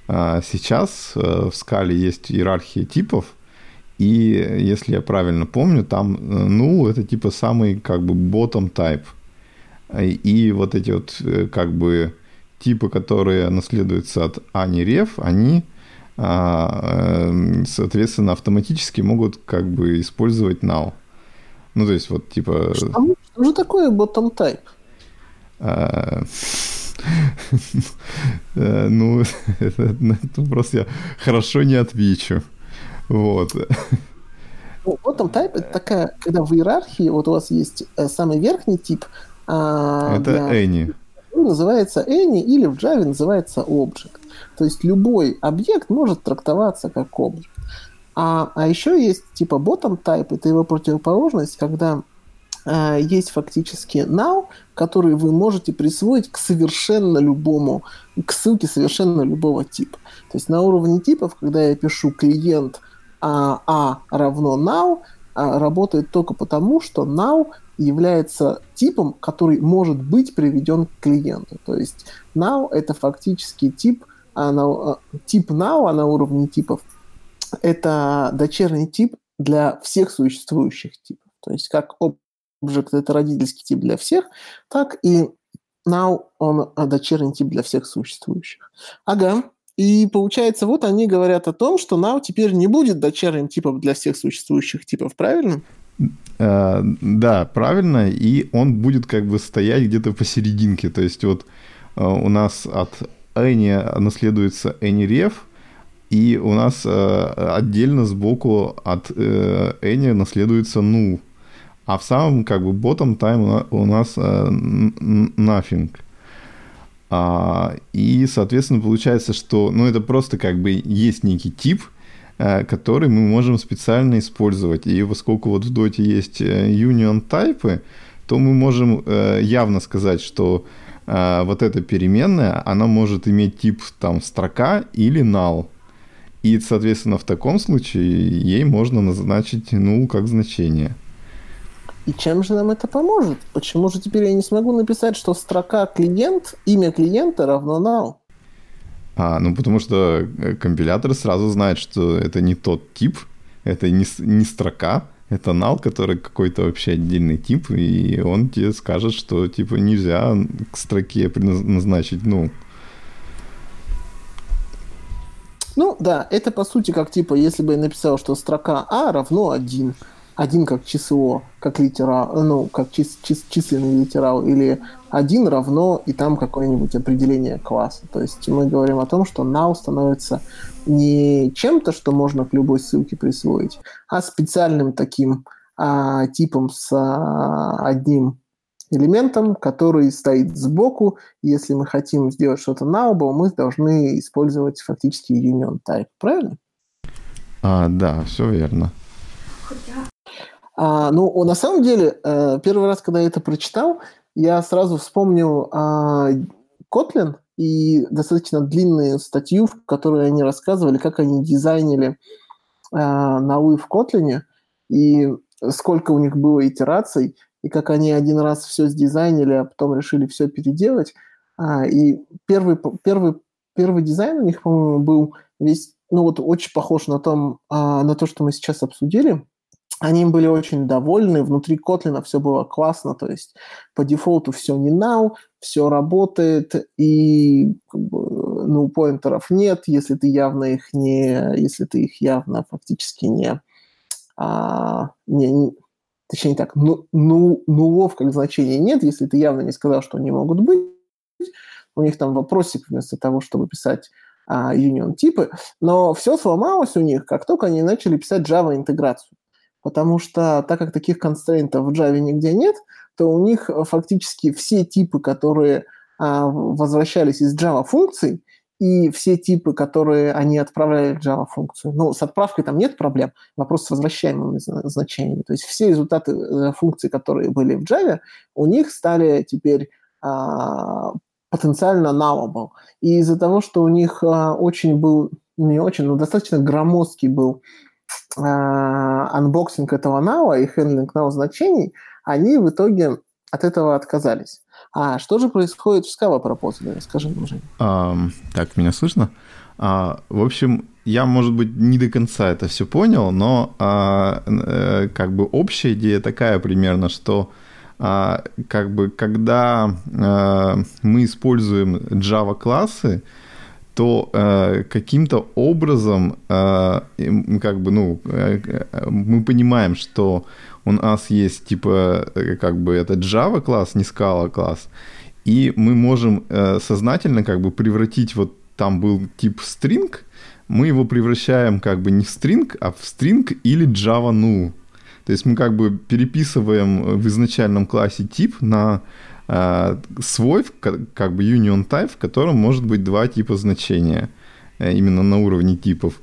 а, сейчас а, в скале есть иерархия типов, и если я правильно помню, там ну это типа самый как бы bottom type. И вот эти вот э, как бы типы, которые наследуются от ани реф, они а, эм, соответственно, автоматически могут как бы использовать now. Ну, то есть, вот, типа... Что, что же такое bottom type? А, э, ну, на этот вопрос я хорошо не отвечу. Вот. Ну, bottom type это такая, когда в иерархии вот у вас есть э, самый верхний тип. А, это any. Называется any или в Java называется object. То есть любой объект может трактоваться как объект. А, а еще есть типа bottom type, это его противоположность, когда э, есть фактически now, который вы можете присвоить к совершенно любому, к ссылке совершенно любого типа. То есть на уровне типов, когда я пишу клиент а, а равно now, а, работает только потому, что now является типом, который может быть приведен к клиенту. То есть now это фактически тип, а на, а, тип now, а на уровне типов, это дочерний тип для всех существующих типов. То есть как object это родительский тип для всех, так и now он дочерний тип для всех существующих. Ага. И получается, вот они говорят о том, что now теперь не будет дочерним типом для всех существующих типов, правильно? Uh, да, правильно, и он будет как бы стоять где-то посерединке. То есть вот uh, у нас от Any наследуется AnyRef, и у нас э, отдельно сбоку от э, Any наследуется null. А в самом как бы bottom time у нас э, nothing. А, и, соответственно, получается, что ну, это просто как бы есть некий тип, э, который мы можем специально использовать. И поскольку вот в доте есть э, union type, то мы можем э, явно сказать, что вот эта переменная, она может иметь тип там строка или null. И, соответственно, в таком случае ей можно назначить null как значение. И чем же нам это поможет? Почему же теперь я не смогу написать, что строка клиент, имя клиента равно null? А, ну потому что э, компилятор сразу знает, что это не тот тип, это не, не строка, это null, который какой-то вообще отдельный тип, и он тебе скажет, что типа нельзя к строке назначить ну. Ну да, это по сути как типа, если бы я написал, что строка А равно 1, один как число, как литера, ну, как чис, чис, численный литерал, или один равно, и там какое-нибудь определение класса. То есть мы говорим о том, что null становится не чем-то, что можно к любой ссылке присвоить, а специальным таким а, типом с а, одним элементом, который стоит сбоку. Если мы хотим сделать что-то nullable, мы должны использовать фактически union type, правильно? А, да, все верно. А, ну, на самом деле, э, первый раз, когда я это прочитал, я сразу вспомнил а, Kotlin и достаточно длинную статью, в которой они рассказывали, как они дизайнили а, налы в Kotlin, и сколько у них было итераций, и как они один раз все сдизайнили, а потом решили все переделать. А, и первый, первый, первый дизайн у них, по-моему, был весь, ну вот очень похож на, том, а, на то, что мы сейчас обсудили они были очень довольны, внутри Kotlin все было классно, то есть по дефолту все не now, все работает, и бы, ну, поинтеров нет, если ты явно их не, если ты их явно фактически не, а, не, не точнее так, ну, ну, нулов как значения нет, если ты явно не сказал, что они могут быть, у них там вопросик вместо того, чтобы писать а, union типы, но все сломалось у них, как только они начали писать Java интеграцию потому что так как таких констрейнтов в Java нигде нет, то у них фактически все типы, которые а, возвращались из Java функций, и все типы, которые они отправляли в Java функцию. Ну, с отправкой там нет проблем, вопрос с возвращаемыми значениями. То есть все результаты э, функций, которые были в Java, у них стали теперь а, потенциально nullable. И из-за того, что у них а, очень был, не очень, но достаточно громоздкий был unboxing этого нава и handling null значений, они в итоге от этого отказались. А что же происходит в Scala Proposal? Скажи мне, Женя. Um, так, меня слышно? Uh, в общем, я, может быть, не до конца это все понял, но uh, uh, как бы общая идея такая примерно, что как бы когда мы используем Java классы, то э, каким-то образом э, как бы ну э, мы понимаем, что у нас есть типа э, как бы это Java класс, не Scala класс, и мы можем э, сознательно как бы превратить вот там был тип string, мы его превращаем как бы не в string, а в string или Java null. То есть мы как бы переписываем в изначальном классе тип на свой, как бы union type, в котором может быть два типа значения, э, именно на уровне типов.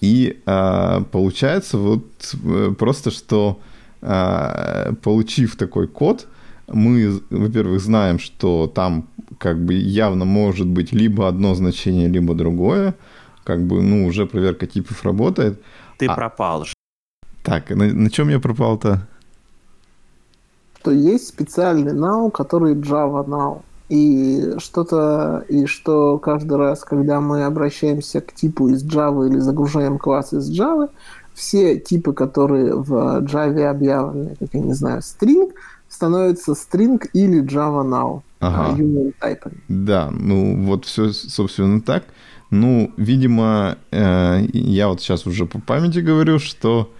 И а, получается вот э, просто, что а, получив такой код, мы, во-первых, знаем, что там как бы явно может быть либо одно значение, либо другое. Как бы, ну, уже проверка типов работает. Ты а... пропал. Так, на, на чем я пропал-то? Что есть специальный now, который Java now. И что-то, и что каждый раз, когда мы обращаемся к типу из Java или загружаем класс из Java, все типы, которые в Java объявлены, как я не знаю, string, становятся string или Java now. Ага. Type. Да, ну вот все, собственно, так. Ну, видимо, э, я вот сейчас уже по памяти говорю, что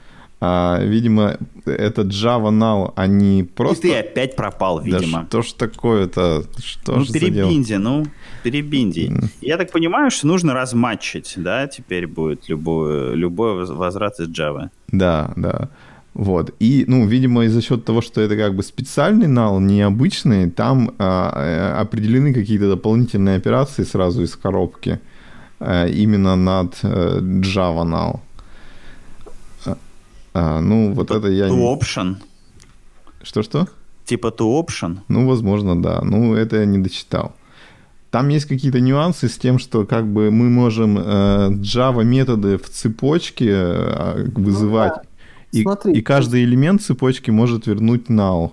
а, видимо, это Java Now, они просто... И ты опять пропал, видимо. Да что ж такое-то? Что ну, перебинди, ну, перебинди. Mm. Я так понимаю, что нужно разматчить, да, теперь будет любой, любой возврат из Java. Да, да. Вот. И, ну, видимо, из-за счет того, что это как бы специальный нал, необычный, там а, э, определены какие-то дополнительные операции сразу из коробки а, именно над а, Java null. А, ну, вот типа это я... To option. Что-что? Типа to option? Ну, возможно, да. Ну, это я не дочитал. Там есть какие-то нюансы с тем, что как бы мы можем э, Java методы в цепочке э, вызывать. и, смотри, и каждый элемент цепочки может вернуть null.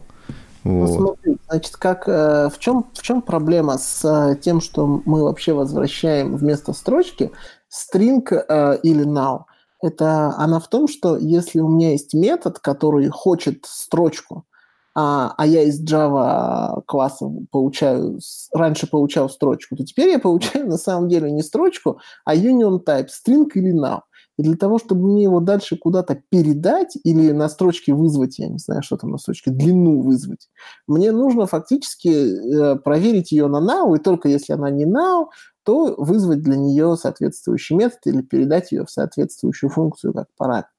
Вот. Ну, смотри, значит, как, э, в, чем, в чем проблема с э, тем, что мы вообще возвращаем вместо строчки string э, или null? Это она в том, что если у меня есть метод, который хочет строчку, а, а я из Java класса получаю, раньше получал строчку, то теперь я получаю на самом деле не строчку, а union type, string или null. И для того, чтобы мне его дальше куда-то передать или на строчке вызвать, я не знаю, что там на строчке, длину вызвать, мне нужно фактически э, проверить ее на now, и только если она не now, то вызвать для нее соответствующий метод или передать ее в соответствующую функцию как параметр.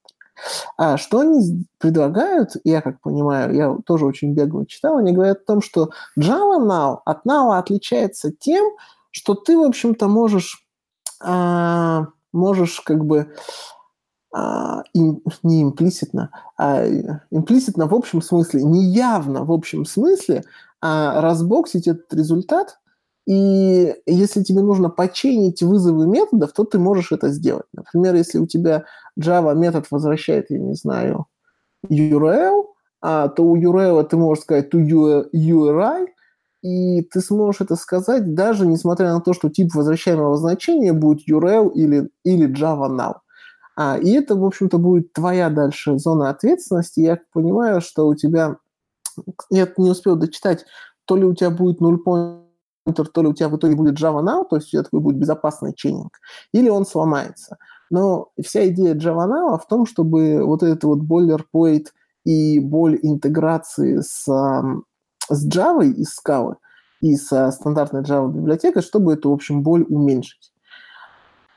А что они предлагают, я как понимаю, я тоже очень бегло читал, они говорят о том, что Java Now от Now отличается тем, что ты, в общем-то, можешь, а, можешь как бы а, им, не имплиситно, а имплиситно в общем смысле, неявно в общем смысле а, разбоксить этот результат и если тебе нужно починить вызовы методов, то ты можешь это сделать. Например, если у тебя Java метод возвращает, я не знаю, URL, а, то у URL ты можешь сказать to URI, и ты сможешь это сказать даже несмотря на то, что тип возвращаемого значения будет URL или, или Java Now. А, и это, в общем-то, будет твоя дальше зона ответственности. Я понимаю, что у тебя... Я не успел дочитать, то ли у тебя будет 0 то ли у тебя в итоге будет Java Now, то есть у тебя такой будет безопасный чейнинг, или он сломается. Но вся идея Java Now в том, чтобы вот этот вот boilerplate и боль интеграции с, с Java из Scala и со стандартной Java библиотекой, чтобы эту, в общем, боль уменьшить.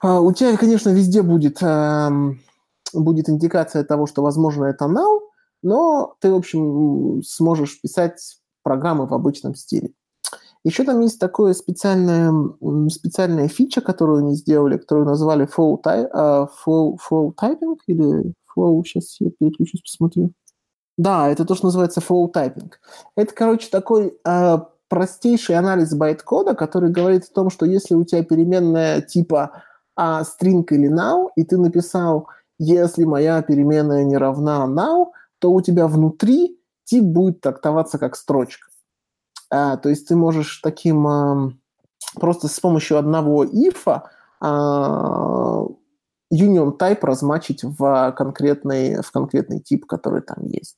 А, у тебя, конечно, везде будет, будет индикация того, что, возможно, это now, но ты, в общем, сможешь писать программы в обычном стиле. Еще там есть такое специальная, специальная фича, которую они сделали, которую назвали flow, type, uh, flow, flow typing или flow, сейчас я переключусь, посмотрю. Да, это то, что называется flow typing. Это, короче, такой uh, простейший анализ байт-кода, который говорит о том, что если у тебя переменная типа uh, string или now, и ты написал, если моя переменная не равна now, то у тебя внутри тип будет трактоваться как строчка. А, то есть ты можешь таким а, просто с помощью одного if а, union type размачить в конкретный, в конкретный тип, который там есть.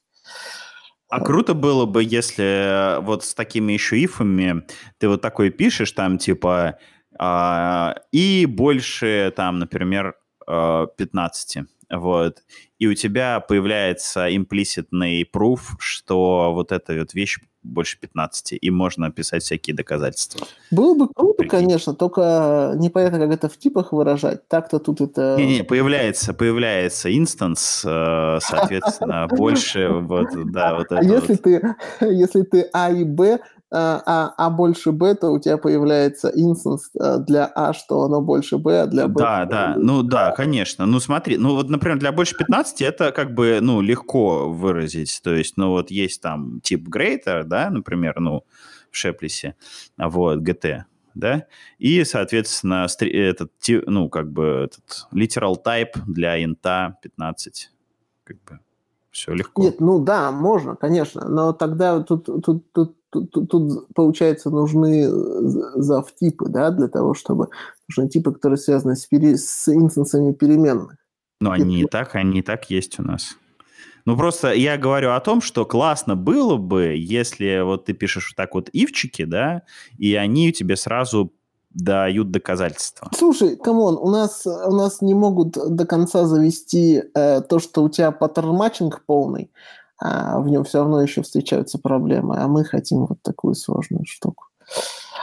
А круто было бы, если вот с такими еще ифами ты вот такой пишешь, там типа э, и больше, там, например, э, 15 вот, и у тебя появляется имплиситный proof, что вот эта вот вещь больше 15, и можно писать всякие доказательства. Было бы круто, Прикинь. конечно, только непонятно, как это в типах выражать. Так-то тут это... Не-не, появляется, появляется инстанс, э, соответственно, больше вот, да, вот это А если ты, если ты А и Б а, а, а больше b, то у тебя появляется инстанс э, для а, что оно больше b, а для b... Да, да, ну да, конечно. Ну смотри, ну вот, например, для больше 15 это как бы, ну, легко выразить. То есть, ну вот есть там тип greater, да, например, ну, в Шеплисе, вот, GT, да, и, соответственно, этот, ну, как бы, этот literal type для инта 15, как бы, все легко. Нет, ну да, можно, конечно, но тогда тут, тут, тут тут, тут, тут, получается, нужны э, завтипы, да, для того, чтобы... Нужны типы, которые связаны с, пере, с инстансами переменных. Ну, они и так, они и так есть у нас. Ну, просто я говорю о том, что классно было бы, если вот ты пишешь вот так вот ифчики, да, и они тебе сразу дают доказательства. Слушай, come on, у нас, у нас не могут до конца завести э, то, что у тебя pattern matching полный, а в нем все равно еще встречаются проблемы, а мы хотим вот такую сложную штуку.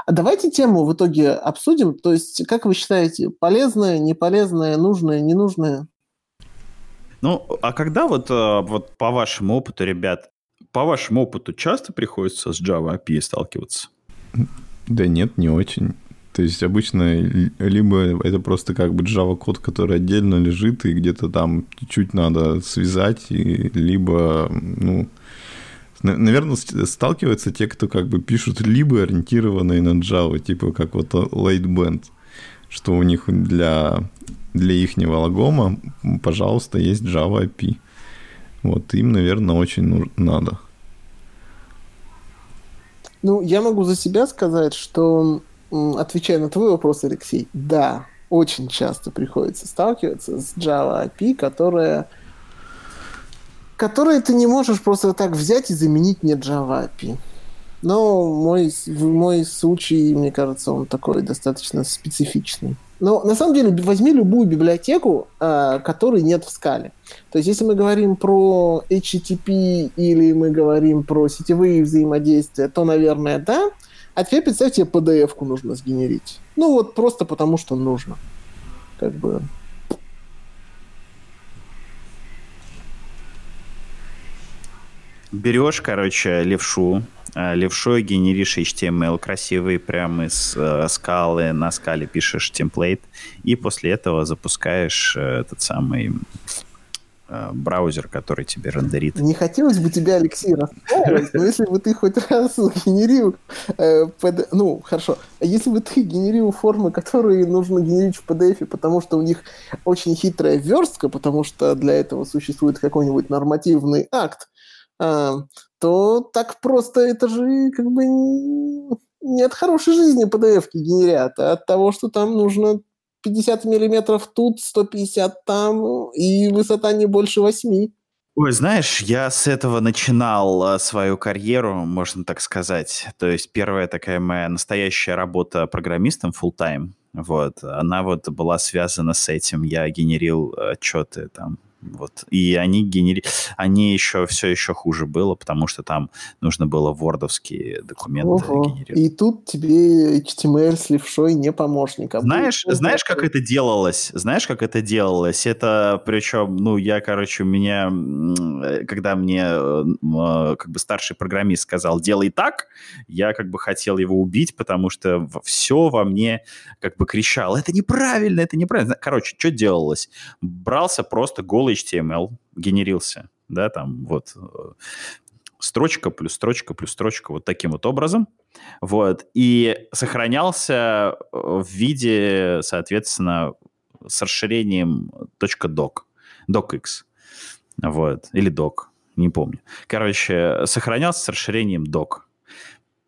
А давайте тему в итоге обсудим. То есть, как вы считаете, полезное, неполезное, нужное, ненужное? Ну, а когда вот, э, вот по вашему опыту, ребят, по вашему опыту часто приходится с Java API сталкиваться? Да нет, не очень. То есть обычно либо это просто как бы Java код, который отдельно лежит и где-то там чуть-чуть надо связать, и, либо, ну, наверное, сталкиваются те, кто как бы пишут либо ориентированные на Java, типа как вот Lightband, что у них для, для ихнего логома, пожалуйста, есть Java API. Вот им, наверное, очень надо. Ну, я могу за себя сказать, что, отвечая на твой вопрос, Алексей, да, очень часто приходится сталкиваться с Java API, которая которые ты не можешь просто так взять и заменить не Java API. Но мой, мой случай, мне кажется, он такой достаточно специфичный. Но на самом деле возьми любую библиотеку, э, которой нет в скале. То есть если мы говорим про HTTP или мы говорим про сетевые взаимодействия, то, наверное, да. А теперь представь, тебе PDF-ку нужно сгенерить. Ну вот просто потому, что нужно. Как бы Берешь, короче, левшу, э, левшой генеришь HTML красивый, прямо из э, скалы, на скале пишешь темплейт, и после этого запускаешь э, этот самый браузер, который тебе рендерит. Не хотелось бы тебя, Алексей, но если бы ты хоть раз генерил, э, под... ну, хорошо, если бы ты генерил формы, которые нужно генерить в PDF, потому что у них очень хитрая верстка, потому что для этого существует какой-нибудь нормативный акт, а, то так просто это же как бы не от хорошей жизни PDF генерят, а от того, что там нужно 50 миллиметров тут, 150 там, и высота не больше 8. Ой, знаешь, я с этого начинал а, свою карьеру, можно так сказать. То есть первая такая моя настоящая работа программистом full time, вот, она вот была связана с этим. Я генерил отчеты там вот. И они генери... они еще все еще хуже было, потому что там нужно было вордовские документы Ого. генерировать. И тут тебе HTML с левшой не помощник. А знаешь, будет... знаешь, как это делалось? Знаешь, как это делалось? Это причем, ну, я, короче, у меня, э, когда мне э, э, как бы старший программист сказал, делай так, я как бы хотел его убить, потому что все во мне как бы кричало, это неправильно, это неправильно. Короче, что делалось? Брался просто голый HTML генерился, да, там вот э, строчка плюс строчка плюс строчка вот таким вот образом, вот, и сохранялся в виде, соответственно, с расширением .doc, docx, вот, или doc, не помню. Короче, сохранялся с расширением doc,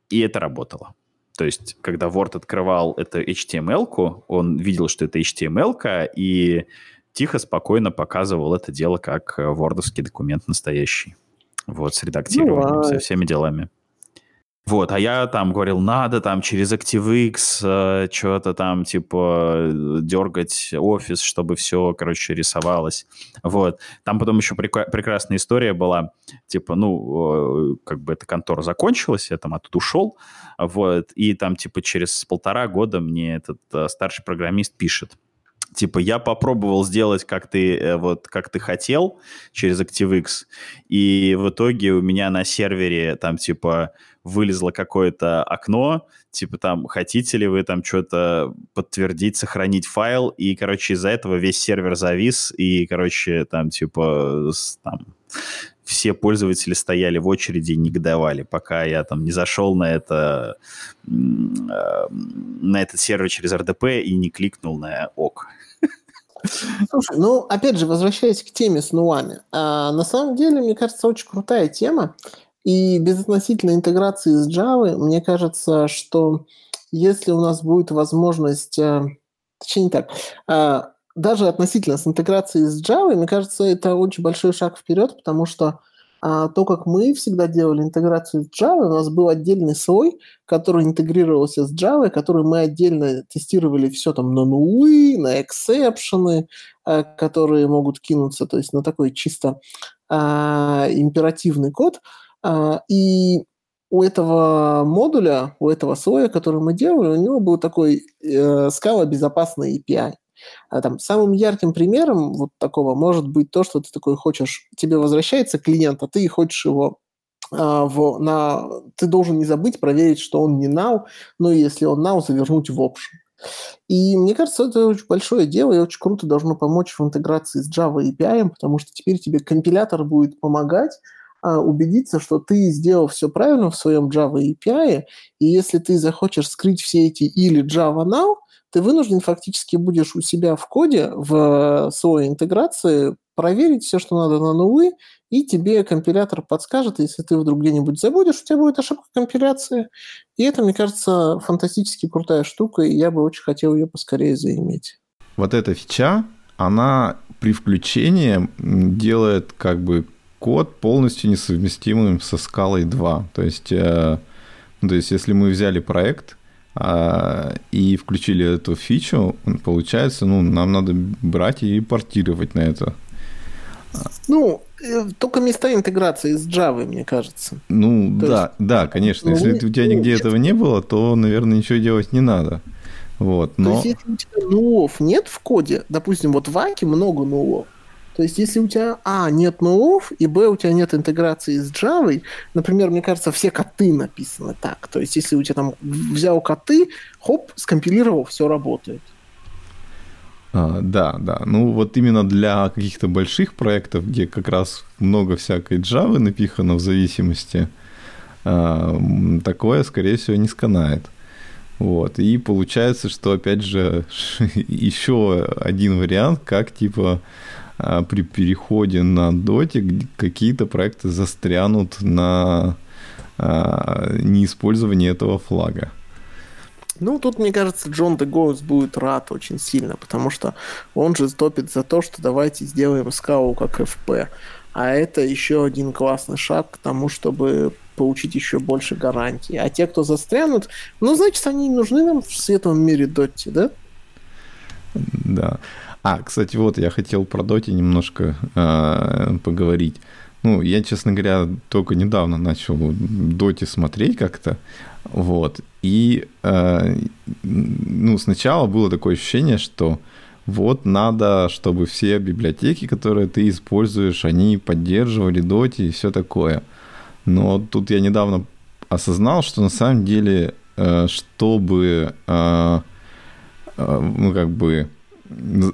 и это работало. То есть, когда Word открывал эту HTML-ку, он видел, что это HTML-ка, и тихо, спокойно показывал это дело как э, вордовский документ настоящий. Вот, с редактированием, ну, со всеми делами. Вот, а я там говорил, надо там через ActiveX э, что-то там, типа, дергать офис, чтобы все, короче, рисовалось. Вот. Там потом еще прек- прекрасная история была, типа, ну, э, как бы эта контора закончилась, я там оттуда ушел, вот, и там, типа, через полтора года мне этот э, старший программист пишет, типа я попробовал сделать как ты э, вот как ты хотел через ActiveX и в итоге у меня на сервере там типа вылезло какое-то окно типа там хотите ли вы там что-то подтвердить сохранить файл и короче из-за этого весь сервер завис и короче там типа там все пользователи стояли в очереди и негодовали, пока я там не зашел на это э, на этот сервер через RDP и не кликнул на ок. Слушай, ну, опять же, возвращаясь к теме с нуами, а, на самом деле, мне кажется, очень крутая тема, и без относительной интеграции с Java, мне кажется, что если у нас будет возможность, а, точнее не так, а, даже относительно с интеграцией с Java, мне кажется, это очень большой шаг вперед, потому что а то, как мы всегда делали интеграцию с Java, у нас был отдельный слой, который интегрировался с Java, который мы отдельно тестировали все там на нулы, на эксепшены, э, которые могут кинуться, то есть на такой чисто а, императивный код. А, и у этого модуля, у этого слоя, который мы делали, у него был такой э, скала безопасный API. А там, самым ярким примером вот такого может быть то, что ты такой хочешь, тебе возвращается клиент, а ты хочешь его а, в, на, ты должен не забыть проверить, что он не now, но если он now, завернуть в option. И мне кажется, это очень большое дело и очень круто должно помочь в интеграции с Java API, потому что теперь тебе компилятор будет помогать убедиться, что ты сделал все правильно в своем Java API, и если ты захочешь скрыть все эти или Java now, ты вынужден фактически будешь у себя в коде, в своей интеграции проверить все, что надо на нулы, и тебе компилятор подскажет, если ты вдруг где-нибудь забудешь, у тебя будет ошибка компиляции. И это, мне кажется, фантастически крутая штука, и я бы очень хотел ее поскорее заиметь. Вот эта фича, она при включении делает как бы код полностью несовместимым со скалой 2. То есть, э, то есть если мы взяли проект э, и включили эту фичу, получается, ну, нам надо брать и портировать на это. Ну, э, только места интеграции с Java, мне кажется. Ну, то да, есть, да, конечно. Если ну, у тебя нигде ну, этого не было, то, наверное, ничего делать не надо. Вот, но... То есть, если у тебя нулов нет в коде, допустим, вот в Аке много нулов, то есть, если у тебя, а, нет нулов, и, б, у тебя нет интеграции с Java, например, мне кажется, все коты написаны так. То есть, если у тебя там взял коты, хоп, скомпилировал, все работает. А, да, да. Ну, вот именно для каких-то больших проектов, где как раз много всякой Java напихано в зависимости, а, такое, скорее всего, не сканает. Вот. И получается, что, опять же, еще один вариант, как, типа, при переходе на Dota какие-то проекты застрянут на а, неиспользовании этого флага. Ну, тут, мне кажется, Джон Дегоус будет рад очень сильно, потому что он же топит за то, что давайте сделаем скау как FP. А это еще один классный шаг к тому, чтобы получить еще больше гарантий. А те, кто застрянут, ну, значит, они нужны нам в светлом мире Дотти, да? Да. А, кстати, вот я хотел про Доти немножко э, поговорить. Ну, я, честно говоря, только недавно начал Доти смотреть как-то. Вот. И э, ну, сначала было такое ощущение, что вот надо, чтобы все библиотеки, которые ты используешь, они поддерживали Доти и все такое. Но тут я недавно осознал, что на самом деле, э, чтобы, э, э, ну, как бы,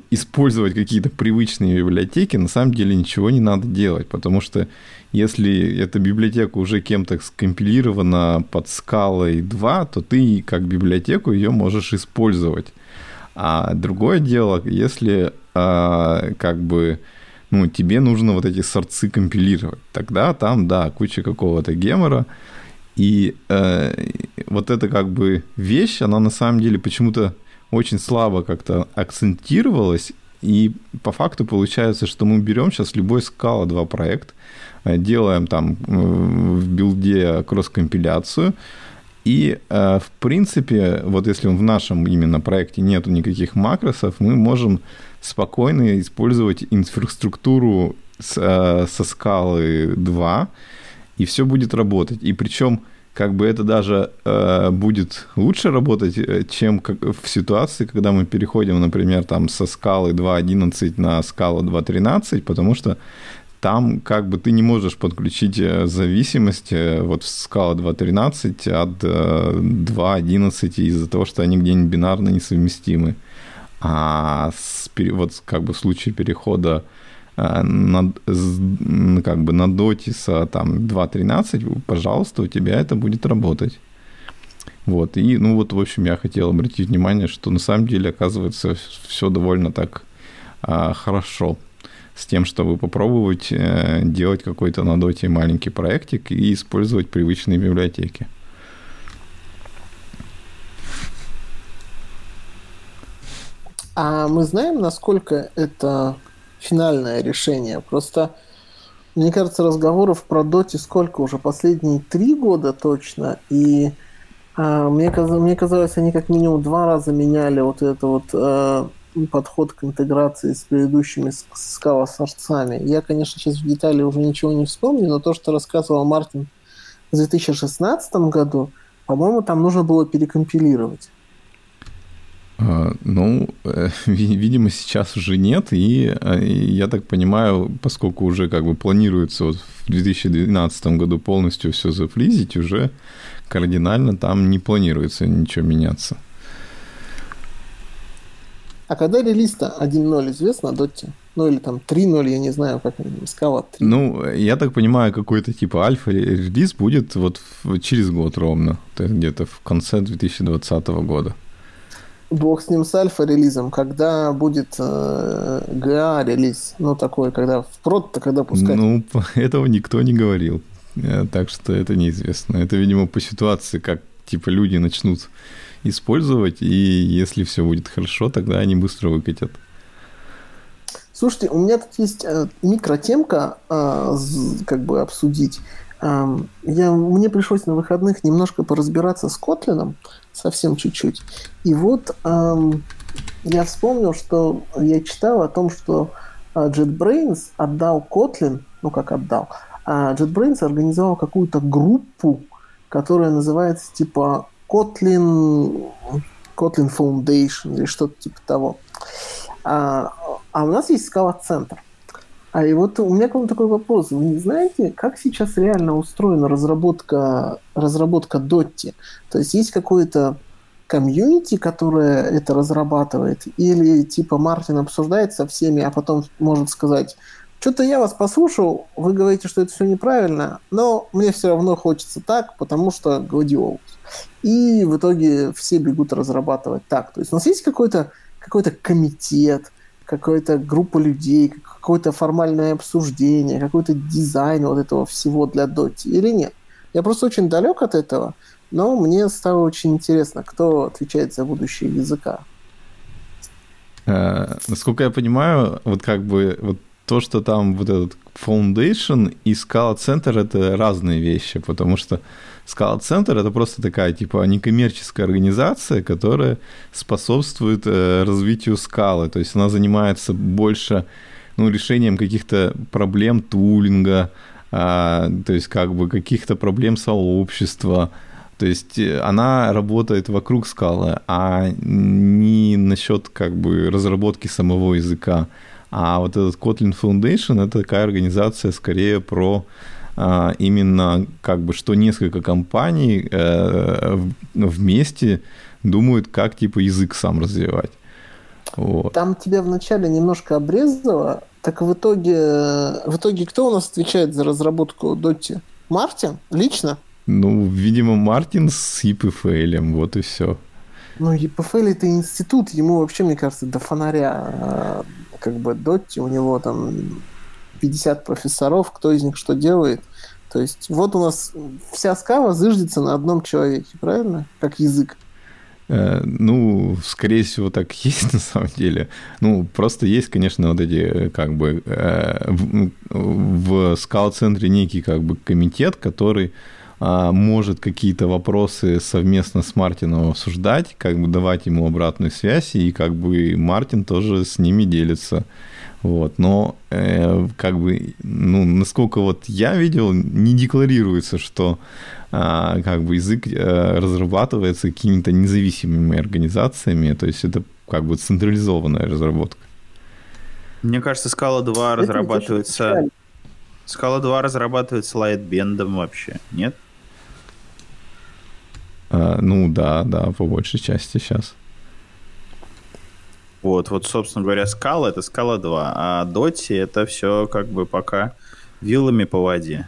использовать какие-то привычные библиотеки, на самом деле ничего не надо делать, потому что если эта библиотека уже кем-то скомпилирована под скалой 2, то ты как библиотеку ее можешь использовать. А другое дело, если а, как бы ну, тебе нужно вот эти сорцы компилировать, тогда там, да, куча какого-то гемора, и э, вот эта как бы вещь, она на самом деле почему-то очень слабо как-то акцентировалось, и по факту получается, что мы берем сейчас любой скала 2 проект, э, делаем там э, в билде кросс-компиляцию, и, э, в принципе, вот если в нашем именно проекте нету никаких макросов, мы можем спокойно использовать инфраструктуру со скалы 2, и все будет работать. И причем как бы это даже э, будет лучше работать, э, чем как в ситуации, когда мы переходим, например, там со скалы 2.11 на скалу 2.13, потому что там как бы ты не можешь подключить э, зависимость э, вот в скала 2.13 от 2.11 из-за того, что они где-нибудь бинарно несовместимы. А с, вот как бы в случае перехода на, как бы на дотиса там 2.13, пожалуйста, у тебя это будет работать. Вот, и, ну вот, в общем, я хотел обратить внимание, что на самом деле, оказывается, все довольно так а, хорошо с тем, чтобы попробовать а, делать какой-то на доте маленький проектик и использовать привычные библиотеки. А мы знаем, насколько это финальное решение. Просто, мне кажется, разговоров про Доти сколько уже? Последние три года точно. И а, мне, казалось, мне казалось, они как минимум два раза меняли вот этот вот а, подход к интеграции с предыдущими скала-сорцами. Я, конечно, сейчас в детали уже ничего не вспомню, но то, что рассказывал Мартин в 2016 году, по-моему, там нужно было перекомпилировать. А, ну, э, видимо, сейчас уже нет, и я так понимаю, поскольку уже как бы планируется вот в 2012 году полностью все зафлизить, уже кардинально там не планируется ничего меняться. А когда релиз-то 1.0 известно, Дотти? Ну или там 3.0, я не знаю, как Scala 3. Ну, я так понимаю, какой-то типа альфа-релиз будет вот через год ровно, где-то в конце 2020 года. Бог с ним с альфа-релизом. Когда будет э, GA-релиз? Ну, такой, когда в прод-то когда пускать? Ну, этого никто не говорил. Э, так что это неизвестно. Это, видимо, по ситуации, как типа люди начнут использовать, и если все будет хорошо, тогда они быстро выкатят. Слушайте, у меня тут есть э, микротемка, э, как бы обсудить. Э, я, мне пришлось на выходных немножко поразбираться с Котлином, совсем чуть-чуть. И вот э, я вспомнил, что я читал о том, что э, JetBrains отдал Kotlin, ну как отдал, а JetBrains организовал какую-то группу, которая называется типа Kotlin, Kotlin Foundation или что-то типа того. А, а у нас есть скала-центр. А и вот у меня к вам такой вопрос. Вы не знаете, как сейчас реально устроена разработка, разработка Дотти? То есть есть какое-то комьюнити, которое это разрабатывает, или типа Мартин обсуждает со всеми, а потом может сказать, что-то я вас послушал, вы говорите, что это все неправильно, но мне все равно хочется так, потому что гладиолус. И в итоге все бегут разрабатывать так. То есть у нас есть какой-то какой комитет, какая-то группа людей, какое-то формальное обсуждение, какой-то дизайн вот этого всего для Доти или нет? Я просто очень далек от этого, но мне стало очень интересно, кто отвечает за будущее языка. Э, насколько я понимаю, вот как бы вот то, что там вот этот Foundation и Scala Center это разные вещи, потому что Scala Center это просто такая типа некоммерческая организация, которая способствует э, развитию скалы, то есть она занимается больше ну, решением каких-то проблем тулинга, а, то есть как бы каких-то проблем сообщества, то есть э, она работает вокруг скалы, а не насчет как бы разработки самого языка. А вот этот Kotlin Foundation это такая организация скорее про именно как бы что несколько компаний э, вместе думают, как типа язык сам развивать. Вот. Там тебя вначале немножко обрезало, так в итоге, в итоге кто у нас отвечает за разработку Доти? Мартин? Лично? Ну, видимо, Мартин с EPFL, вот и все. Ну, EPFL это институт, ему вообще, мне кажется, до фонаря а, как бы Дотти, у него там 50 профессоров, кто из них что делает. То есть вот у нас вся скава зыждется на одном человеке, правильно? Как язык. Э, ну, скорее всего, так есть на самом деле. Ну, просто есть, конечно, вот эти, как бы, э, в, в скаут-центре некий, как бы, комитет, который а, может какие-то вопросы совместно с Мартином обсуждать, как бы давать ему обратную связь, и как бы Мартин тоже с ними делится. Вот, но э, как бы, ну, насколько вот я видел, не декларируется, что э, как бы язык э, разрабатывается какими-то независимыми организациями, то есть это как бы централизованная разработка. Мне кажется, Scala 2 разрабатывается... Scala 2 разрабатывается Lightband вообще, нет? А, ну да, да, по большей части сейчас. Вот, вот, собственно говоря, скала это скала 2, а доти это все как бы пока вилами по воде.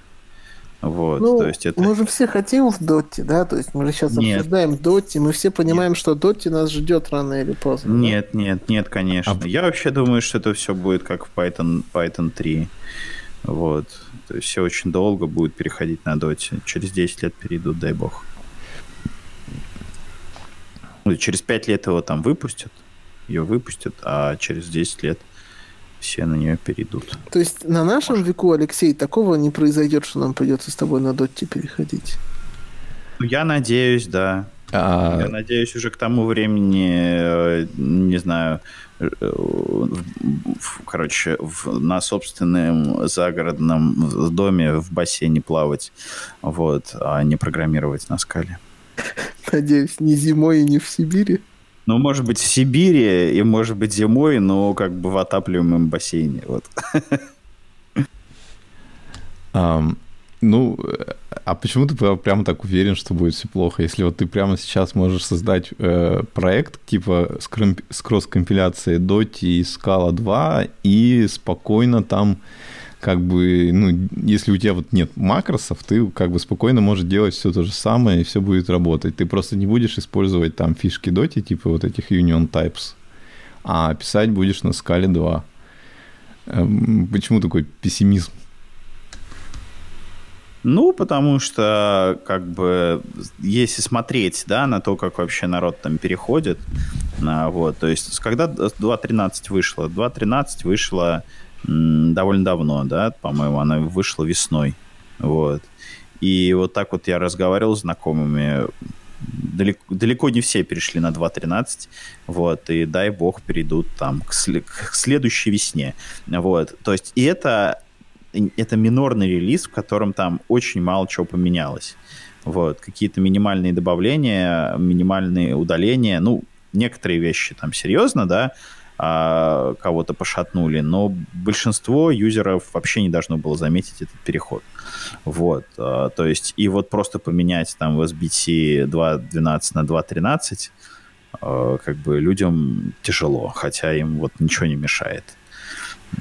Вот, ну, то есть это... Мы же все хотим в доте, да? То есть мы же сейчас нет. обсуждаем доти, мы все понимаем, нет. что доти нас ждет рано или поздно. Нет, да? нет, нет, конечно. А... Я вообще думаю, что это все будет как в Python, Python 3. Вот. То есть все очень долго будет переходить на доте. Через 10 лет перейдут, дай бог. Ну, через 5 лет его там выпустят, ее выпустят, а через 10 лет все на нее перейдут. То есть на нашем Может. веку, Алексей, такого не произойдет, что нам придется с тобой на Дотти переходить? Ну, я надеюсь, да. А... Я надеюсь, уже к тому времени, э, не знаю, э, короче, в, на собственном загородном доме в бассейне плавать, вот, а не программировать на скале. Надеюсь, не зимой и не в Сибири. Ну, может быть, в Сибири и, может быть, зимой, но как бы в отапливаемом бассейне. Вот. Um, ну, а почему ты прямо так уверен, что будет все плохо? Если вот ты прямо сейчас можешь создать э, проект типа с, с кросс-компиляцией Dota и Scala 2 и спокойно там как бы, ну, если у тебя вот нет макросов, ты как бы спокойно можешь делать все то же самое, и все будет работать. Ты просто не будешь использовать там фишки доти, типа вот этих union types, а писать будешь на скале 2. Эм, почему такой пессимизм? Ну, потому что, как бы, если смотреть, да, на то, как вообще народ там переходит, а, вот, то есть, когда 2.13 вышло? 2.13 вышло довольно давно, да, по-моему, она вышла весной, вот. И вот так вот я разговаривал с знакомыми, далеко, далеко не все перешли на 2.13, вот, и дай бог перейдут там к, к следующей весне, вот. То есть, и это это минорный релиз, в котором там очень мало чего поменялось. Вот, какие-то минимальные добавления, минимальные удаления, ну, некоторые вещи там серьезно, да, а, кого-то пошатнули, но большинство юзеров вообще не должно было заметить этот переход. Вот, а, то есть, и вот просто поменять там в SBT 2.12 на 2.13 а, как бы людям тяжело, хотя им вот ничего не мешает.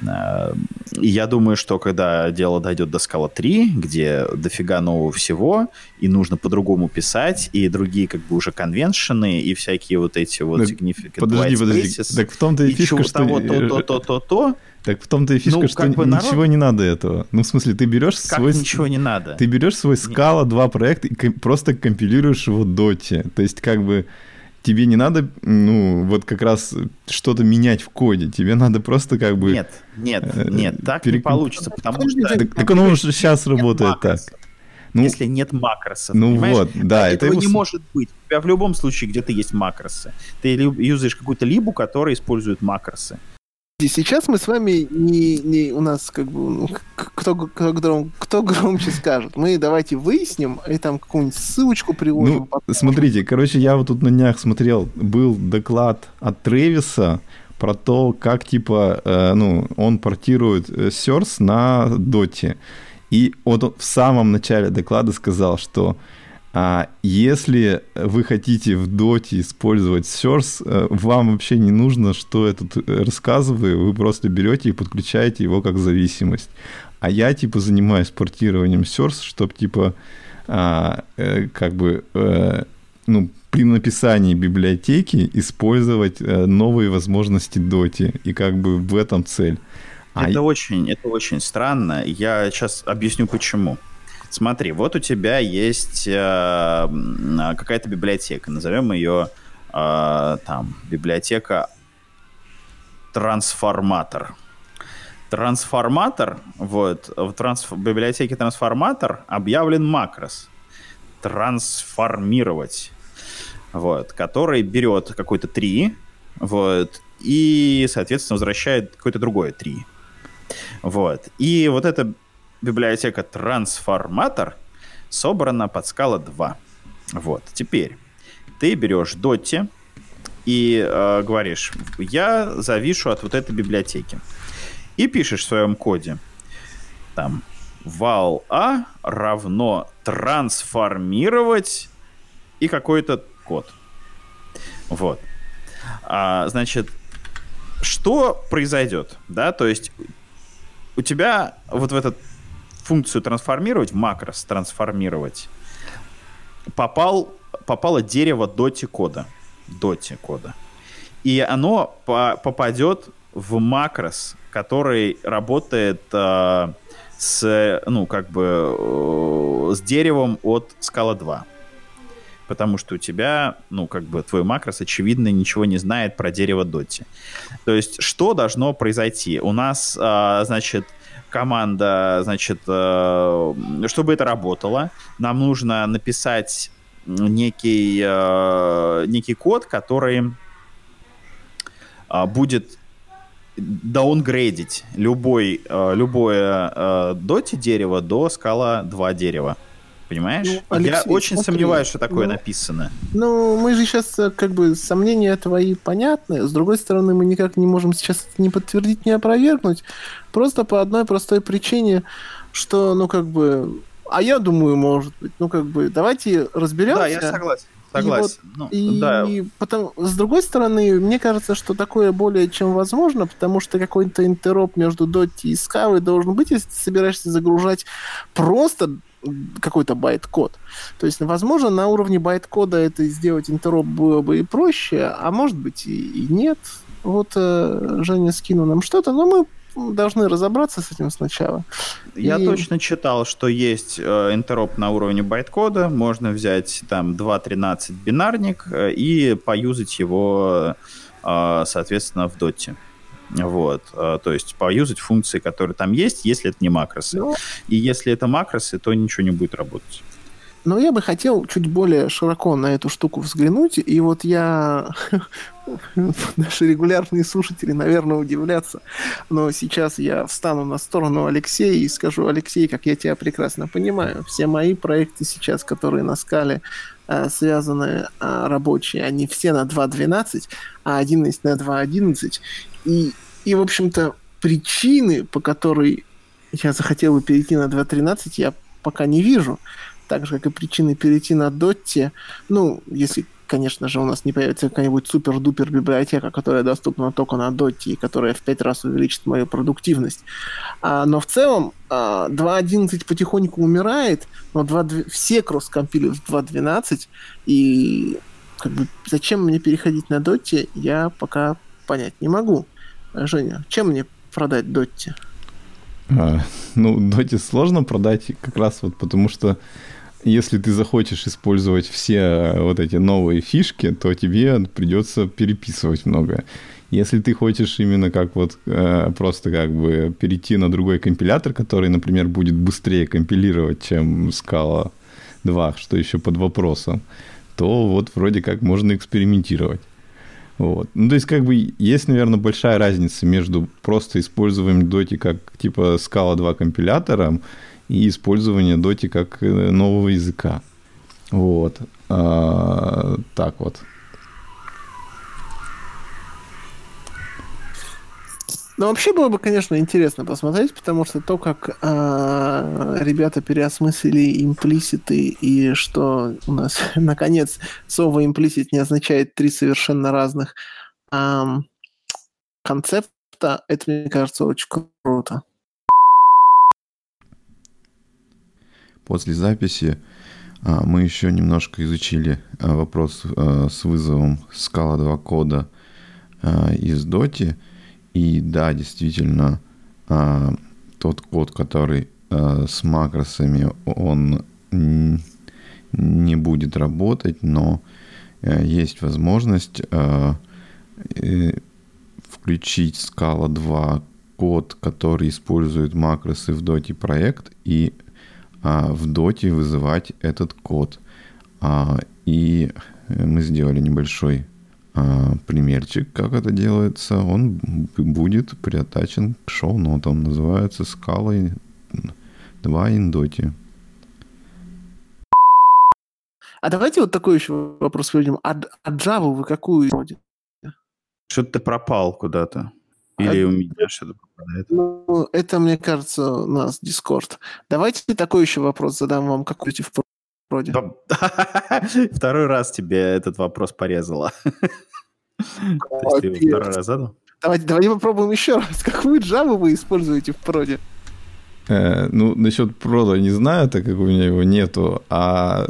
Э, я думаю, что когда дело дойдет до скала 3, где дофига нового всего, и нужно по-другому писать, и другие как бы уже конвеншены, и всякие вот эти вот так, significant подожди, подожди. Так в том-то и, и фишка, что... Того, то, то, то, то, то. Так в том-то и фишка, ну, что бы ничего народ... не надо этого. Ну, в смысле, ты берешь как свой... ничего не надо? Ты берешь свой скала 2 проект и просто компилируешь его доте. То есть, как бы тебе не надо, ну, вот как раз что-то менять в коде, тебе надо просто как бы... Нет, нет, э, нет, так перек... не получится, потому что... Так, так он уже сейчас работает так. Ну, если нет макросов. Ну понимаешь? вот, да. Этого это не может быть. У тебя в любом случае где-то есть макросы. Ты юзаешь какую-то либу, которая использует макросы. Сейчас мы с вами не, не у нас как бы ну, кто, кто, кто, кто громче скажет. Мы давайте выясним и там какую-нибудь ссылочку приложим. Ну, смотрите, короче, я вот тут на днях смотрел, был доклад от Тревиса про то, как типа, э, ну, он портирует э, Source на Доте. И вот он в самом начале доклада сказал, что а если вы хотите в доте использовать Source, э, вам вообще не нужно, что я тут рассказываю, вы просто берете и подключаете его как зависимость. А я типа занимаюсь портированием Source, чтобы типа а, э, как бы э, ну, при написании библиотеки использовать э, новые возможности доти. И как бы в этом цель. Это, а... очень, это очень странно. Я сейчас объясню почему. Смотри, вот у тебя есть э, какая-то библиотека, назовем ее э, там библиотека трансформатор. Трансформатор, вот, в транс, библиотеке трансформатор объявлен макрос. Трансформировать. Вот, который берет какой-то 3, вот, и, соответственно, возвращает какое-то другое 3. Вот. И вот это библиотека трансформатор собрана под скала 2. Вот, теперь ты берешь Доти и э, говоришь, я завишу от вот этой библиотеки. И пишешь в своем коде, там, val a равно трансформировать и какой-то код. Вот. А, значит, что произойдет, да, то есть у тебя вот в этот функцию трансформировать, в макрос трансформировать, попал, попало дерево доти кода. Доти кода. И оно по попадет в макрос, который работает э, с, ну, как бы, э, с деревом от скала 2. Потому что у тебя, ну, как бы, твой макрос, очевидно, ничего не знает про дерево доти. То есть, что должно произойти? У нас, э, значит, команда, значит, э, чтобы это работало, нам нужно написать некий, э, некий код, который э, будет даунгрейдить любой, любое доти дерево до скала 2 дерева. Понимаешь? Ну, Алексей, Я очень смотри, сомневаюсь, что такое ну, написано. Ну, мы же сейчас, как бы, сомнения твои понятны. С другой стороны, мы никак не можем сейчас не подтвердить, не опровергнуть. Просто по одной простой причине, что, ну, как бы... А я думаю, может быть, ну, как бы, давайте разберемся. Да, я согласен. Согласен. И, вот, ну, и да. потом, с другой стороны, мне кажется, что такое более чем возможно, потому что какой-то interop между Dotty и Scala должен быть, если ты собираешься загружать просто какой-то байт-код. То есть, возможно, на уровне байт-кода это сделать interop было бы и проще, а может быть и, и нет. Вот э, Женя скинул нам что-то, но мы должны разобраться с этим сначала. Я и... точно читал, что есть э, interop на уровне байткода. Можно взять там 2.13 бинарник э, и поюзать его, э, соответственно, в доте. Вот, э, то есть поюзать функции, которые там есть, если это не макросы. Ну... И если это макросы, то ничего не будет работать. Но я бы хотел чуть более широко на эту штуку взглянуть. И вот я... Наши регулярные слушатели, наверное, удивлятся. Но сейчас я встану на сторону Алексея и скажу, Алексей, как я тебя прекрасно понимаю, все мои проекты сейчас, которые на скале связаны э, рабочие, они все на 2.12, а один есть на 2.11. И, и, в общем-то, причины, по которой я захотел бы перейти на 2.13, я пока не вижу. Так же, как и причины перейти на Дотти, ну, если, конечно же, у нас не появится какая-нибудь супер-дупер библиотека, которая доступна только на Дотти и которая в пять раз увеличит мою продуктивность. А, но в целом а, 2.11 потихоньку умирает, но 2, все кросс-компилируют в 2.12, и как бы, зачем мне переходить на Дотти, я пока понять не могу. Женя, чем мне продать Дотти? А, ну, Доте сложно продать как раз вот потому, что если ты захочешь использовать все вот эти новые фишки, то тебе придется переписывать многое. Если ты хочешь именно как вот э, просто как бы перейти на другой компилятор, который, например, будет быстрее компилировать, чем Scala 2, что еще под вопросом, то вот вроде как можно экспериментировать. Вот. Ну, то есть, как бы, есть, наверное, большая разница между просто использованием Dota как, типа, Scala 2 компилятором и использование Dota как э, нового языка. Вот. А, так вот. Ну, вообще было бы, конечно, интересно посмотреть, потому что то, как э, ребята переосмыслили имплиситы, и что у нас, наконец, слово имплисит не означает три совершенно разных э, концепта, это, мне кажется, очень круто. После записи э, мы еще немножко изучили э, вопрос э, с вызовом скала 2 кода из Доти, и да, действительно, а, тот код, который а, с макросами, он не будет работать, но а, есть возможность а, включить Scala 2 код, который использует макросы в Dota проект и а, в Dota вызывать этот код. А, и мы сделали небольшой а, примерчик, как это делается, он будет приотачен к шоу-нотам. Называется скалой 2 индоти. А давайте вот такой еще вопрос проведем. А, а Java вы какую вроде? Что-то ты пропал куда-то. Или а, у меня что-то. Ну, это, мне кажется, у нас Discord. Давайте такой еще вопрос задам вам. Какую в вроде. Второй раз тебе этот вопрос. То ты второй раз задал? Давайте, давайте попробуем еще раз. Какую Java вы используете в проде? Э, ну, насчет прода не знаю, так как у меня его нету. А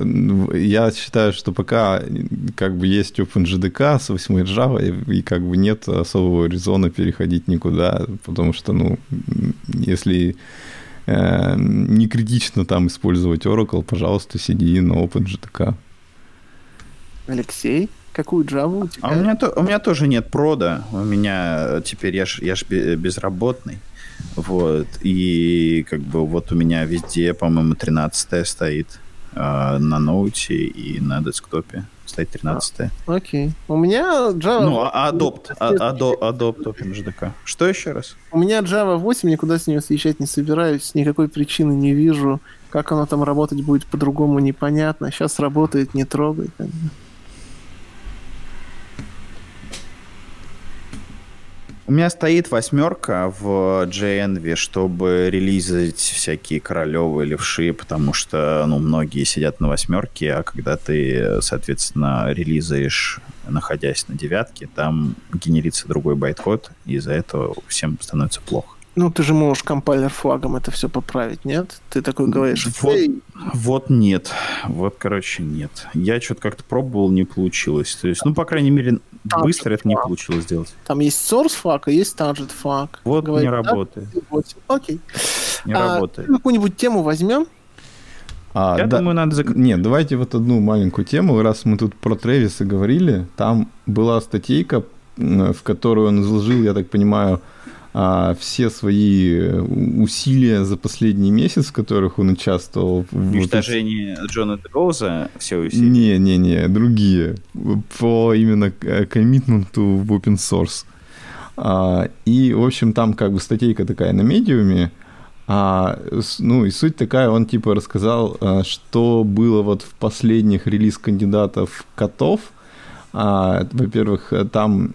я считаю, что пока как бы есть OpenJDK с 8 Java, и, и как бы нет особого резона переходить никуда, потому что, ну, если э, не критично там использовать Oracle, пожалуйста, сиди на OpenJDK. Алексей, какую Java у тебя? А у меня, то, у меня тоже нет прода. У меня теперь я ж, я ж безработный. Вот. И как бы вот у меня везде, по-моему, 13 стоит э, на ноуте и на десктопе стоит 13 -е. а, Окей. У меня Java... Ну, а Adopt, а, Adopt, Adopt OpenJDK. Что еще раз? У меня Java 8, никуда с нее съезжать не собираюсь, никакой причины не вижу. Как оно там работать будет по-другому, непонятно. Сейчас работает, не трогай. У меня стоит восьмерка в JNV, чтобы релизить всякие королевы, левши, потому что, ну, многие сидят на восьмерке, а когда ты, соответственно, релизаешь, находясь на девятке, там генерится другой байткод, и из-за этого всем становится плохо. Ну, ты же можешь компайлер флагом это все поправить, нет? Ты такой говоришь, вот, вот нет. Вот, короче, нет. Я что-то как-то пробовал, не получилось. То есть, ну, по крайней мере, быстро это не получилось сделать. Там есть source флаг, и есть target флаг. Вот Говорит, не работает. Окей. Не а, работает. Какую-нибудь тему возьмем? А, Я да, думаю, надо... Зак... Нет, давайте вот одну маленькую тему. Раз мы тут про Тревиса говорили, там была статейка, в которую он изложил, я так понимаю, а, все свои э, усилия за последний месяц, в которых он участвовал. В уничтожении вот Джона Роуза все усилия? Не-не-не, другие. По именно э, коммитменту в open source. А, и, в общем, там как бы статейка такая на медиуме, а, ну и суть такая, он типа рассказал, а, что было вот в последних релиз кандидатов котов. А, во-первых, там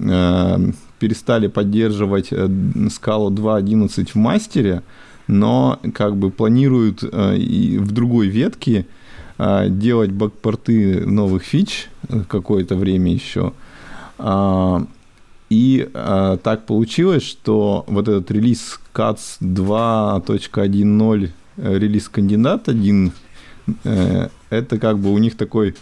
перестали поддерживать э, скалу 2.11 в мастере, но как бы планируют э, и в другой ветке э, делать бэкпорты новых фич какое-то время еще. А, и так получилось, что вот этот релиз CATS 2.1.0 релиз кандидат 1, это как бы у них такой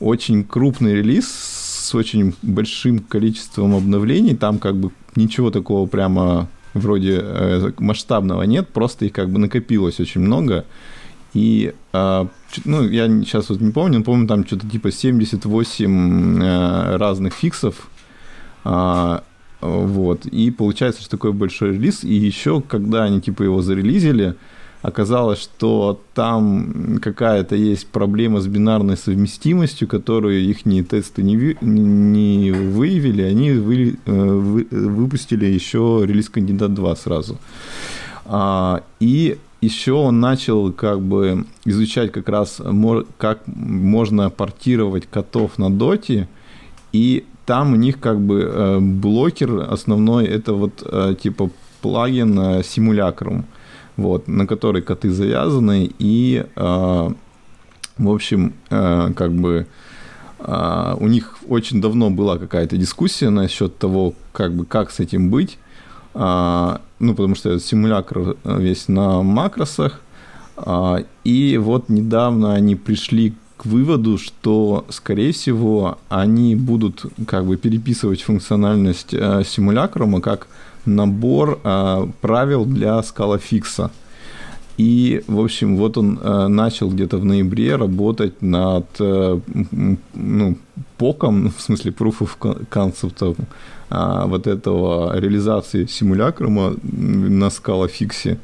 очень крупный релиз с очень большим количеством обновлений. Там как бы ничего такого прямо вроде э, масштабного нет, просто их как бы накопилось очень много. И, э, ну, я сейчас вот не помню, но помню, там что-то типа 78 э, разных фиксов. Э, вот. И получается, что такой большой релиз. И еще, когда они типа его зарелизили, оказалось, что там какая-то есть проблема с бинарной совместимостью, которую их тесты не, не выявили, они вы, э, вы, выпустили еще релиз кандидат 2 сразу. А, и еще он начал как бы изучать как раз, как можно портировать котов на доте, и там у них как бы э, блокер основной это вот э, типа плагин симулякрум вот, на которой коты завязаны, и, э, в общем, э, как бы э, у них очень давно была какая-то дискуссия насчет того, как бы, как с этим быть, э, ну, потому что симулятор весь на макросах, э, и вот недавно они пришли к выводу, что, скорее всего, они будут как бы переписывать функциональность э, симулякрума как набор э, правил для скалофикса. И, в общем, вот он э, начал где-то в ноябре работать над э, ну, поком, в смысле proof of concept э, вот этого реализации симулякрума на скалофиксе.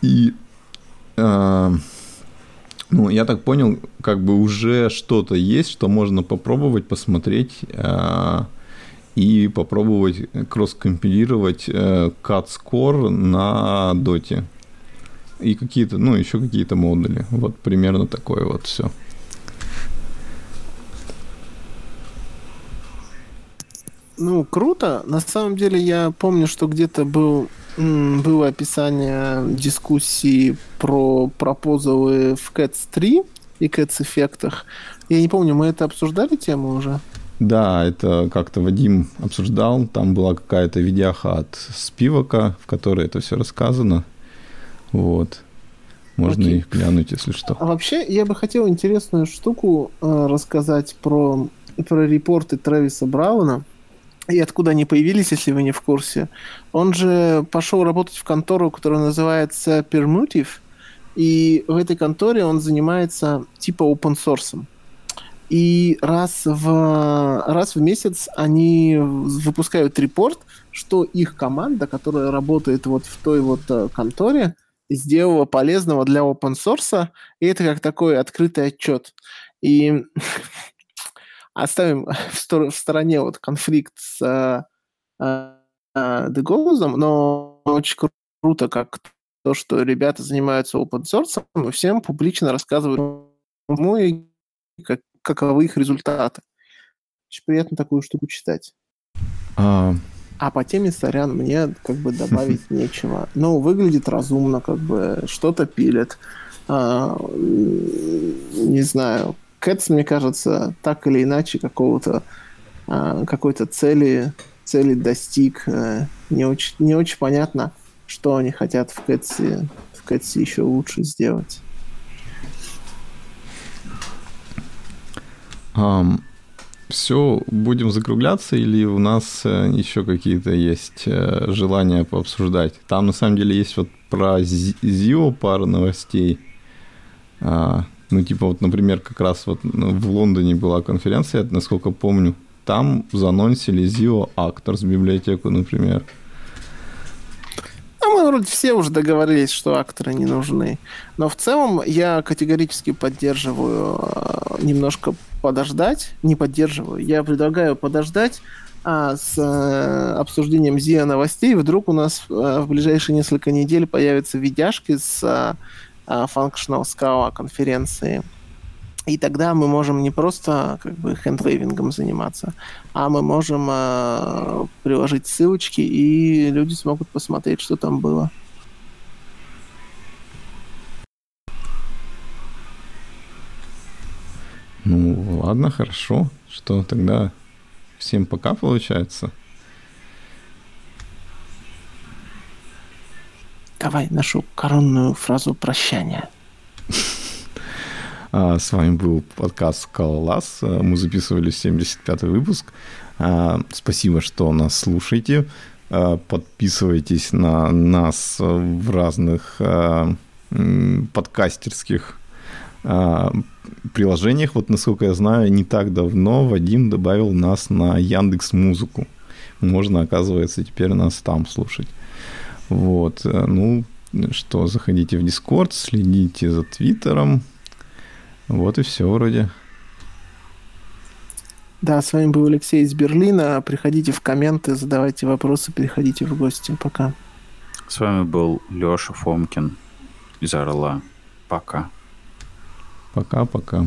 И э, ну, я так понял, как бы уже что-то есть, что можно попробовать, посмотреть. Э, и попробовать кросс-компилировать э, CAD-Score на доте. И какие-то, ну, еще какие-то модули. Вот примерно такое вот все. Ну, круто. На самом деле я помню, что где-то был, было описание дискуссии про пропозалы в CATS 3 и CATS эффектах. Я не помню, мы это обсуждали тему уже? Да, это как-то Вадим обсуждал. Там была какая-то видяха от Спивака, в которой это все рассказано. Вот. Можно Окей. их глянуть, если что. А вообще, я бы хотел интересную штуку э, рассказать про, про репорты Трэвиса Брауна. И откуда они появились, если вы не в курсе. Он же пошел работать в контору, которая называется Permutive. И в этой конторе он занимается типа open source. И раз в, раз в месяц они выпускают репорт, что их команда, которая работает вот в той вот э, конторе, сделала полезного для open source, и это как такой открытый отчет. И оставим в, стор- в стороне вот конфликт с э, э, Деголозом, но очень круто, как то, что ребята занимаются open source, и всем публично рассказывают, ну и как, каковы их результаты. Очень приятно такую штуку читать. А, А по теме сорян мне как бы добавить нечего. Ну, выглядит разумно, как бы что-то пилит. А, не знаю. Кэтс, мне кажется, так или иначе какого-то а, какой-то цели, цели достиг. А, не очень, не очень понятно, что они хотят в Кэтсе, в Кэтсе еще лучше сделать. Все, будем закругляться или у нас э, еще какие-то есть э, желания пообсуждать? Там на самом деле есть вот про Зио пару новостей. А, ну, типа вот, например, как раз вот в Лондоне была конференция, насколько помню, там занонсили Zio Actors библиотеку, например. А мы вроде все уже договорились, что акторы не нужны. Но в целом я категорически поддерживаю э, немножко подождать, не поддерживаю, я предлагаю подождать а, с а, обсуждением ЗИА новостей. Вдруг у нас а, в ближайшие несколько недель появятся видяшки с а, Functional Scala конференции. И тогда мы можем не просто как бы хендлейвингом заниматься, а мы можем э, приложить ссылочки, и люди смогут посмотреть, что там было. Ну, ладно, хорошо. Что тогда всем пока получается? Давай нашу коронную фразу прощания. А, с вами был подкаст «Скалолаз». Мы записывали 75-й выпуск. А, спасибо, что нас слушаете. А, подписывайтесь на нас в разных подкастерских приложениях, вот насколько я знаю, не так давно Вадим добавил нас на Яндекс Музыку. Можно, оказывается, теперь нас там слушать. Вот, э, ну, что, заходите в Дискорд, следите за Твиттером. Вот и все вроде. Да, с вами был Алексей из Берлина. Приходите в комменты, задавайте вопросы, приходите в гости. Пока. С вами был Леша Фомкин из Орла. Пока. Пока-пока.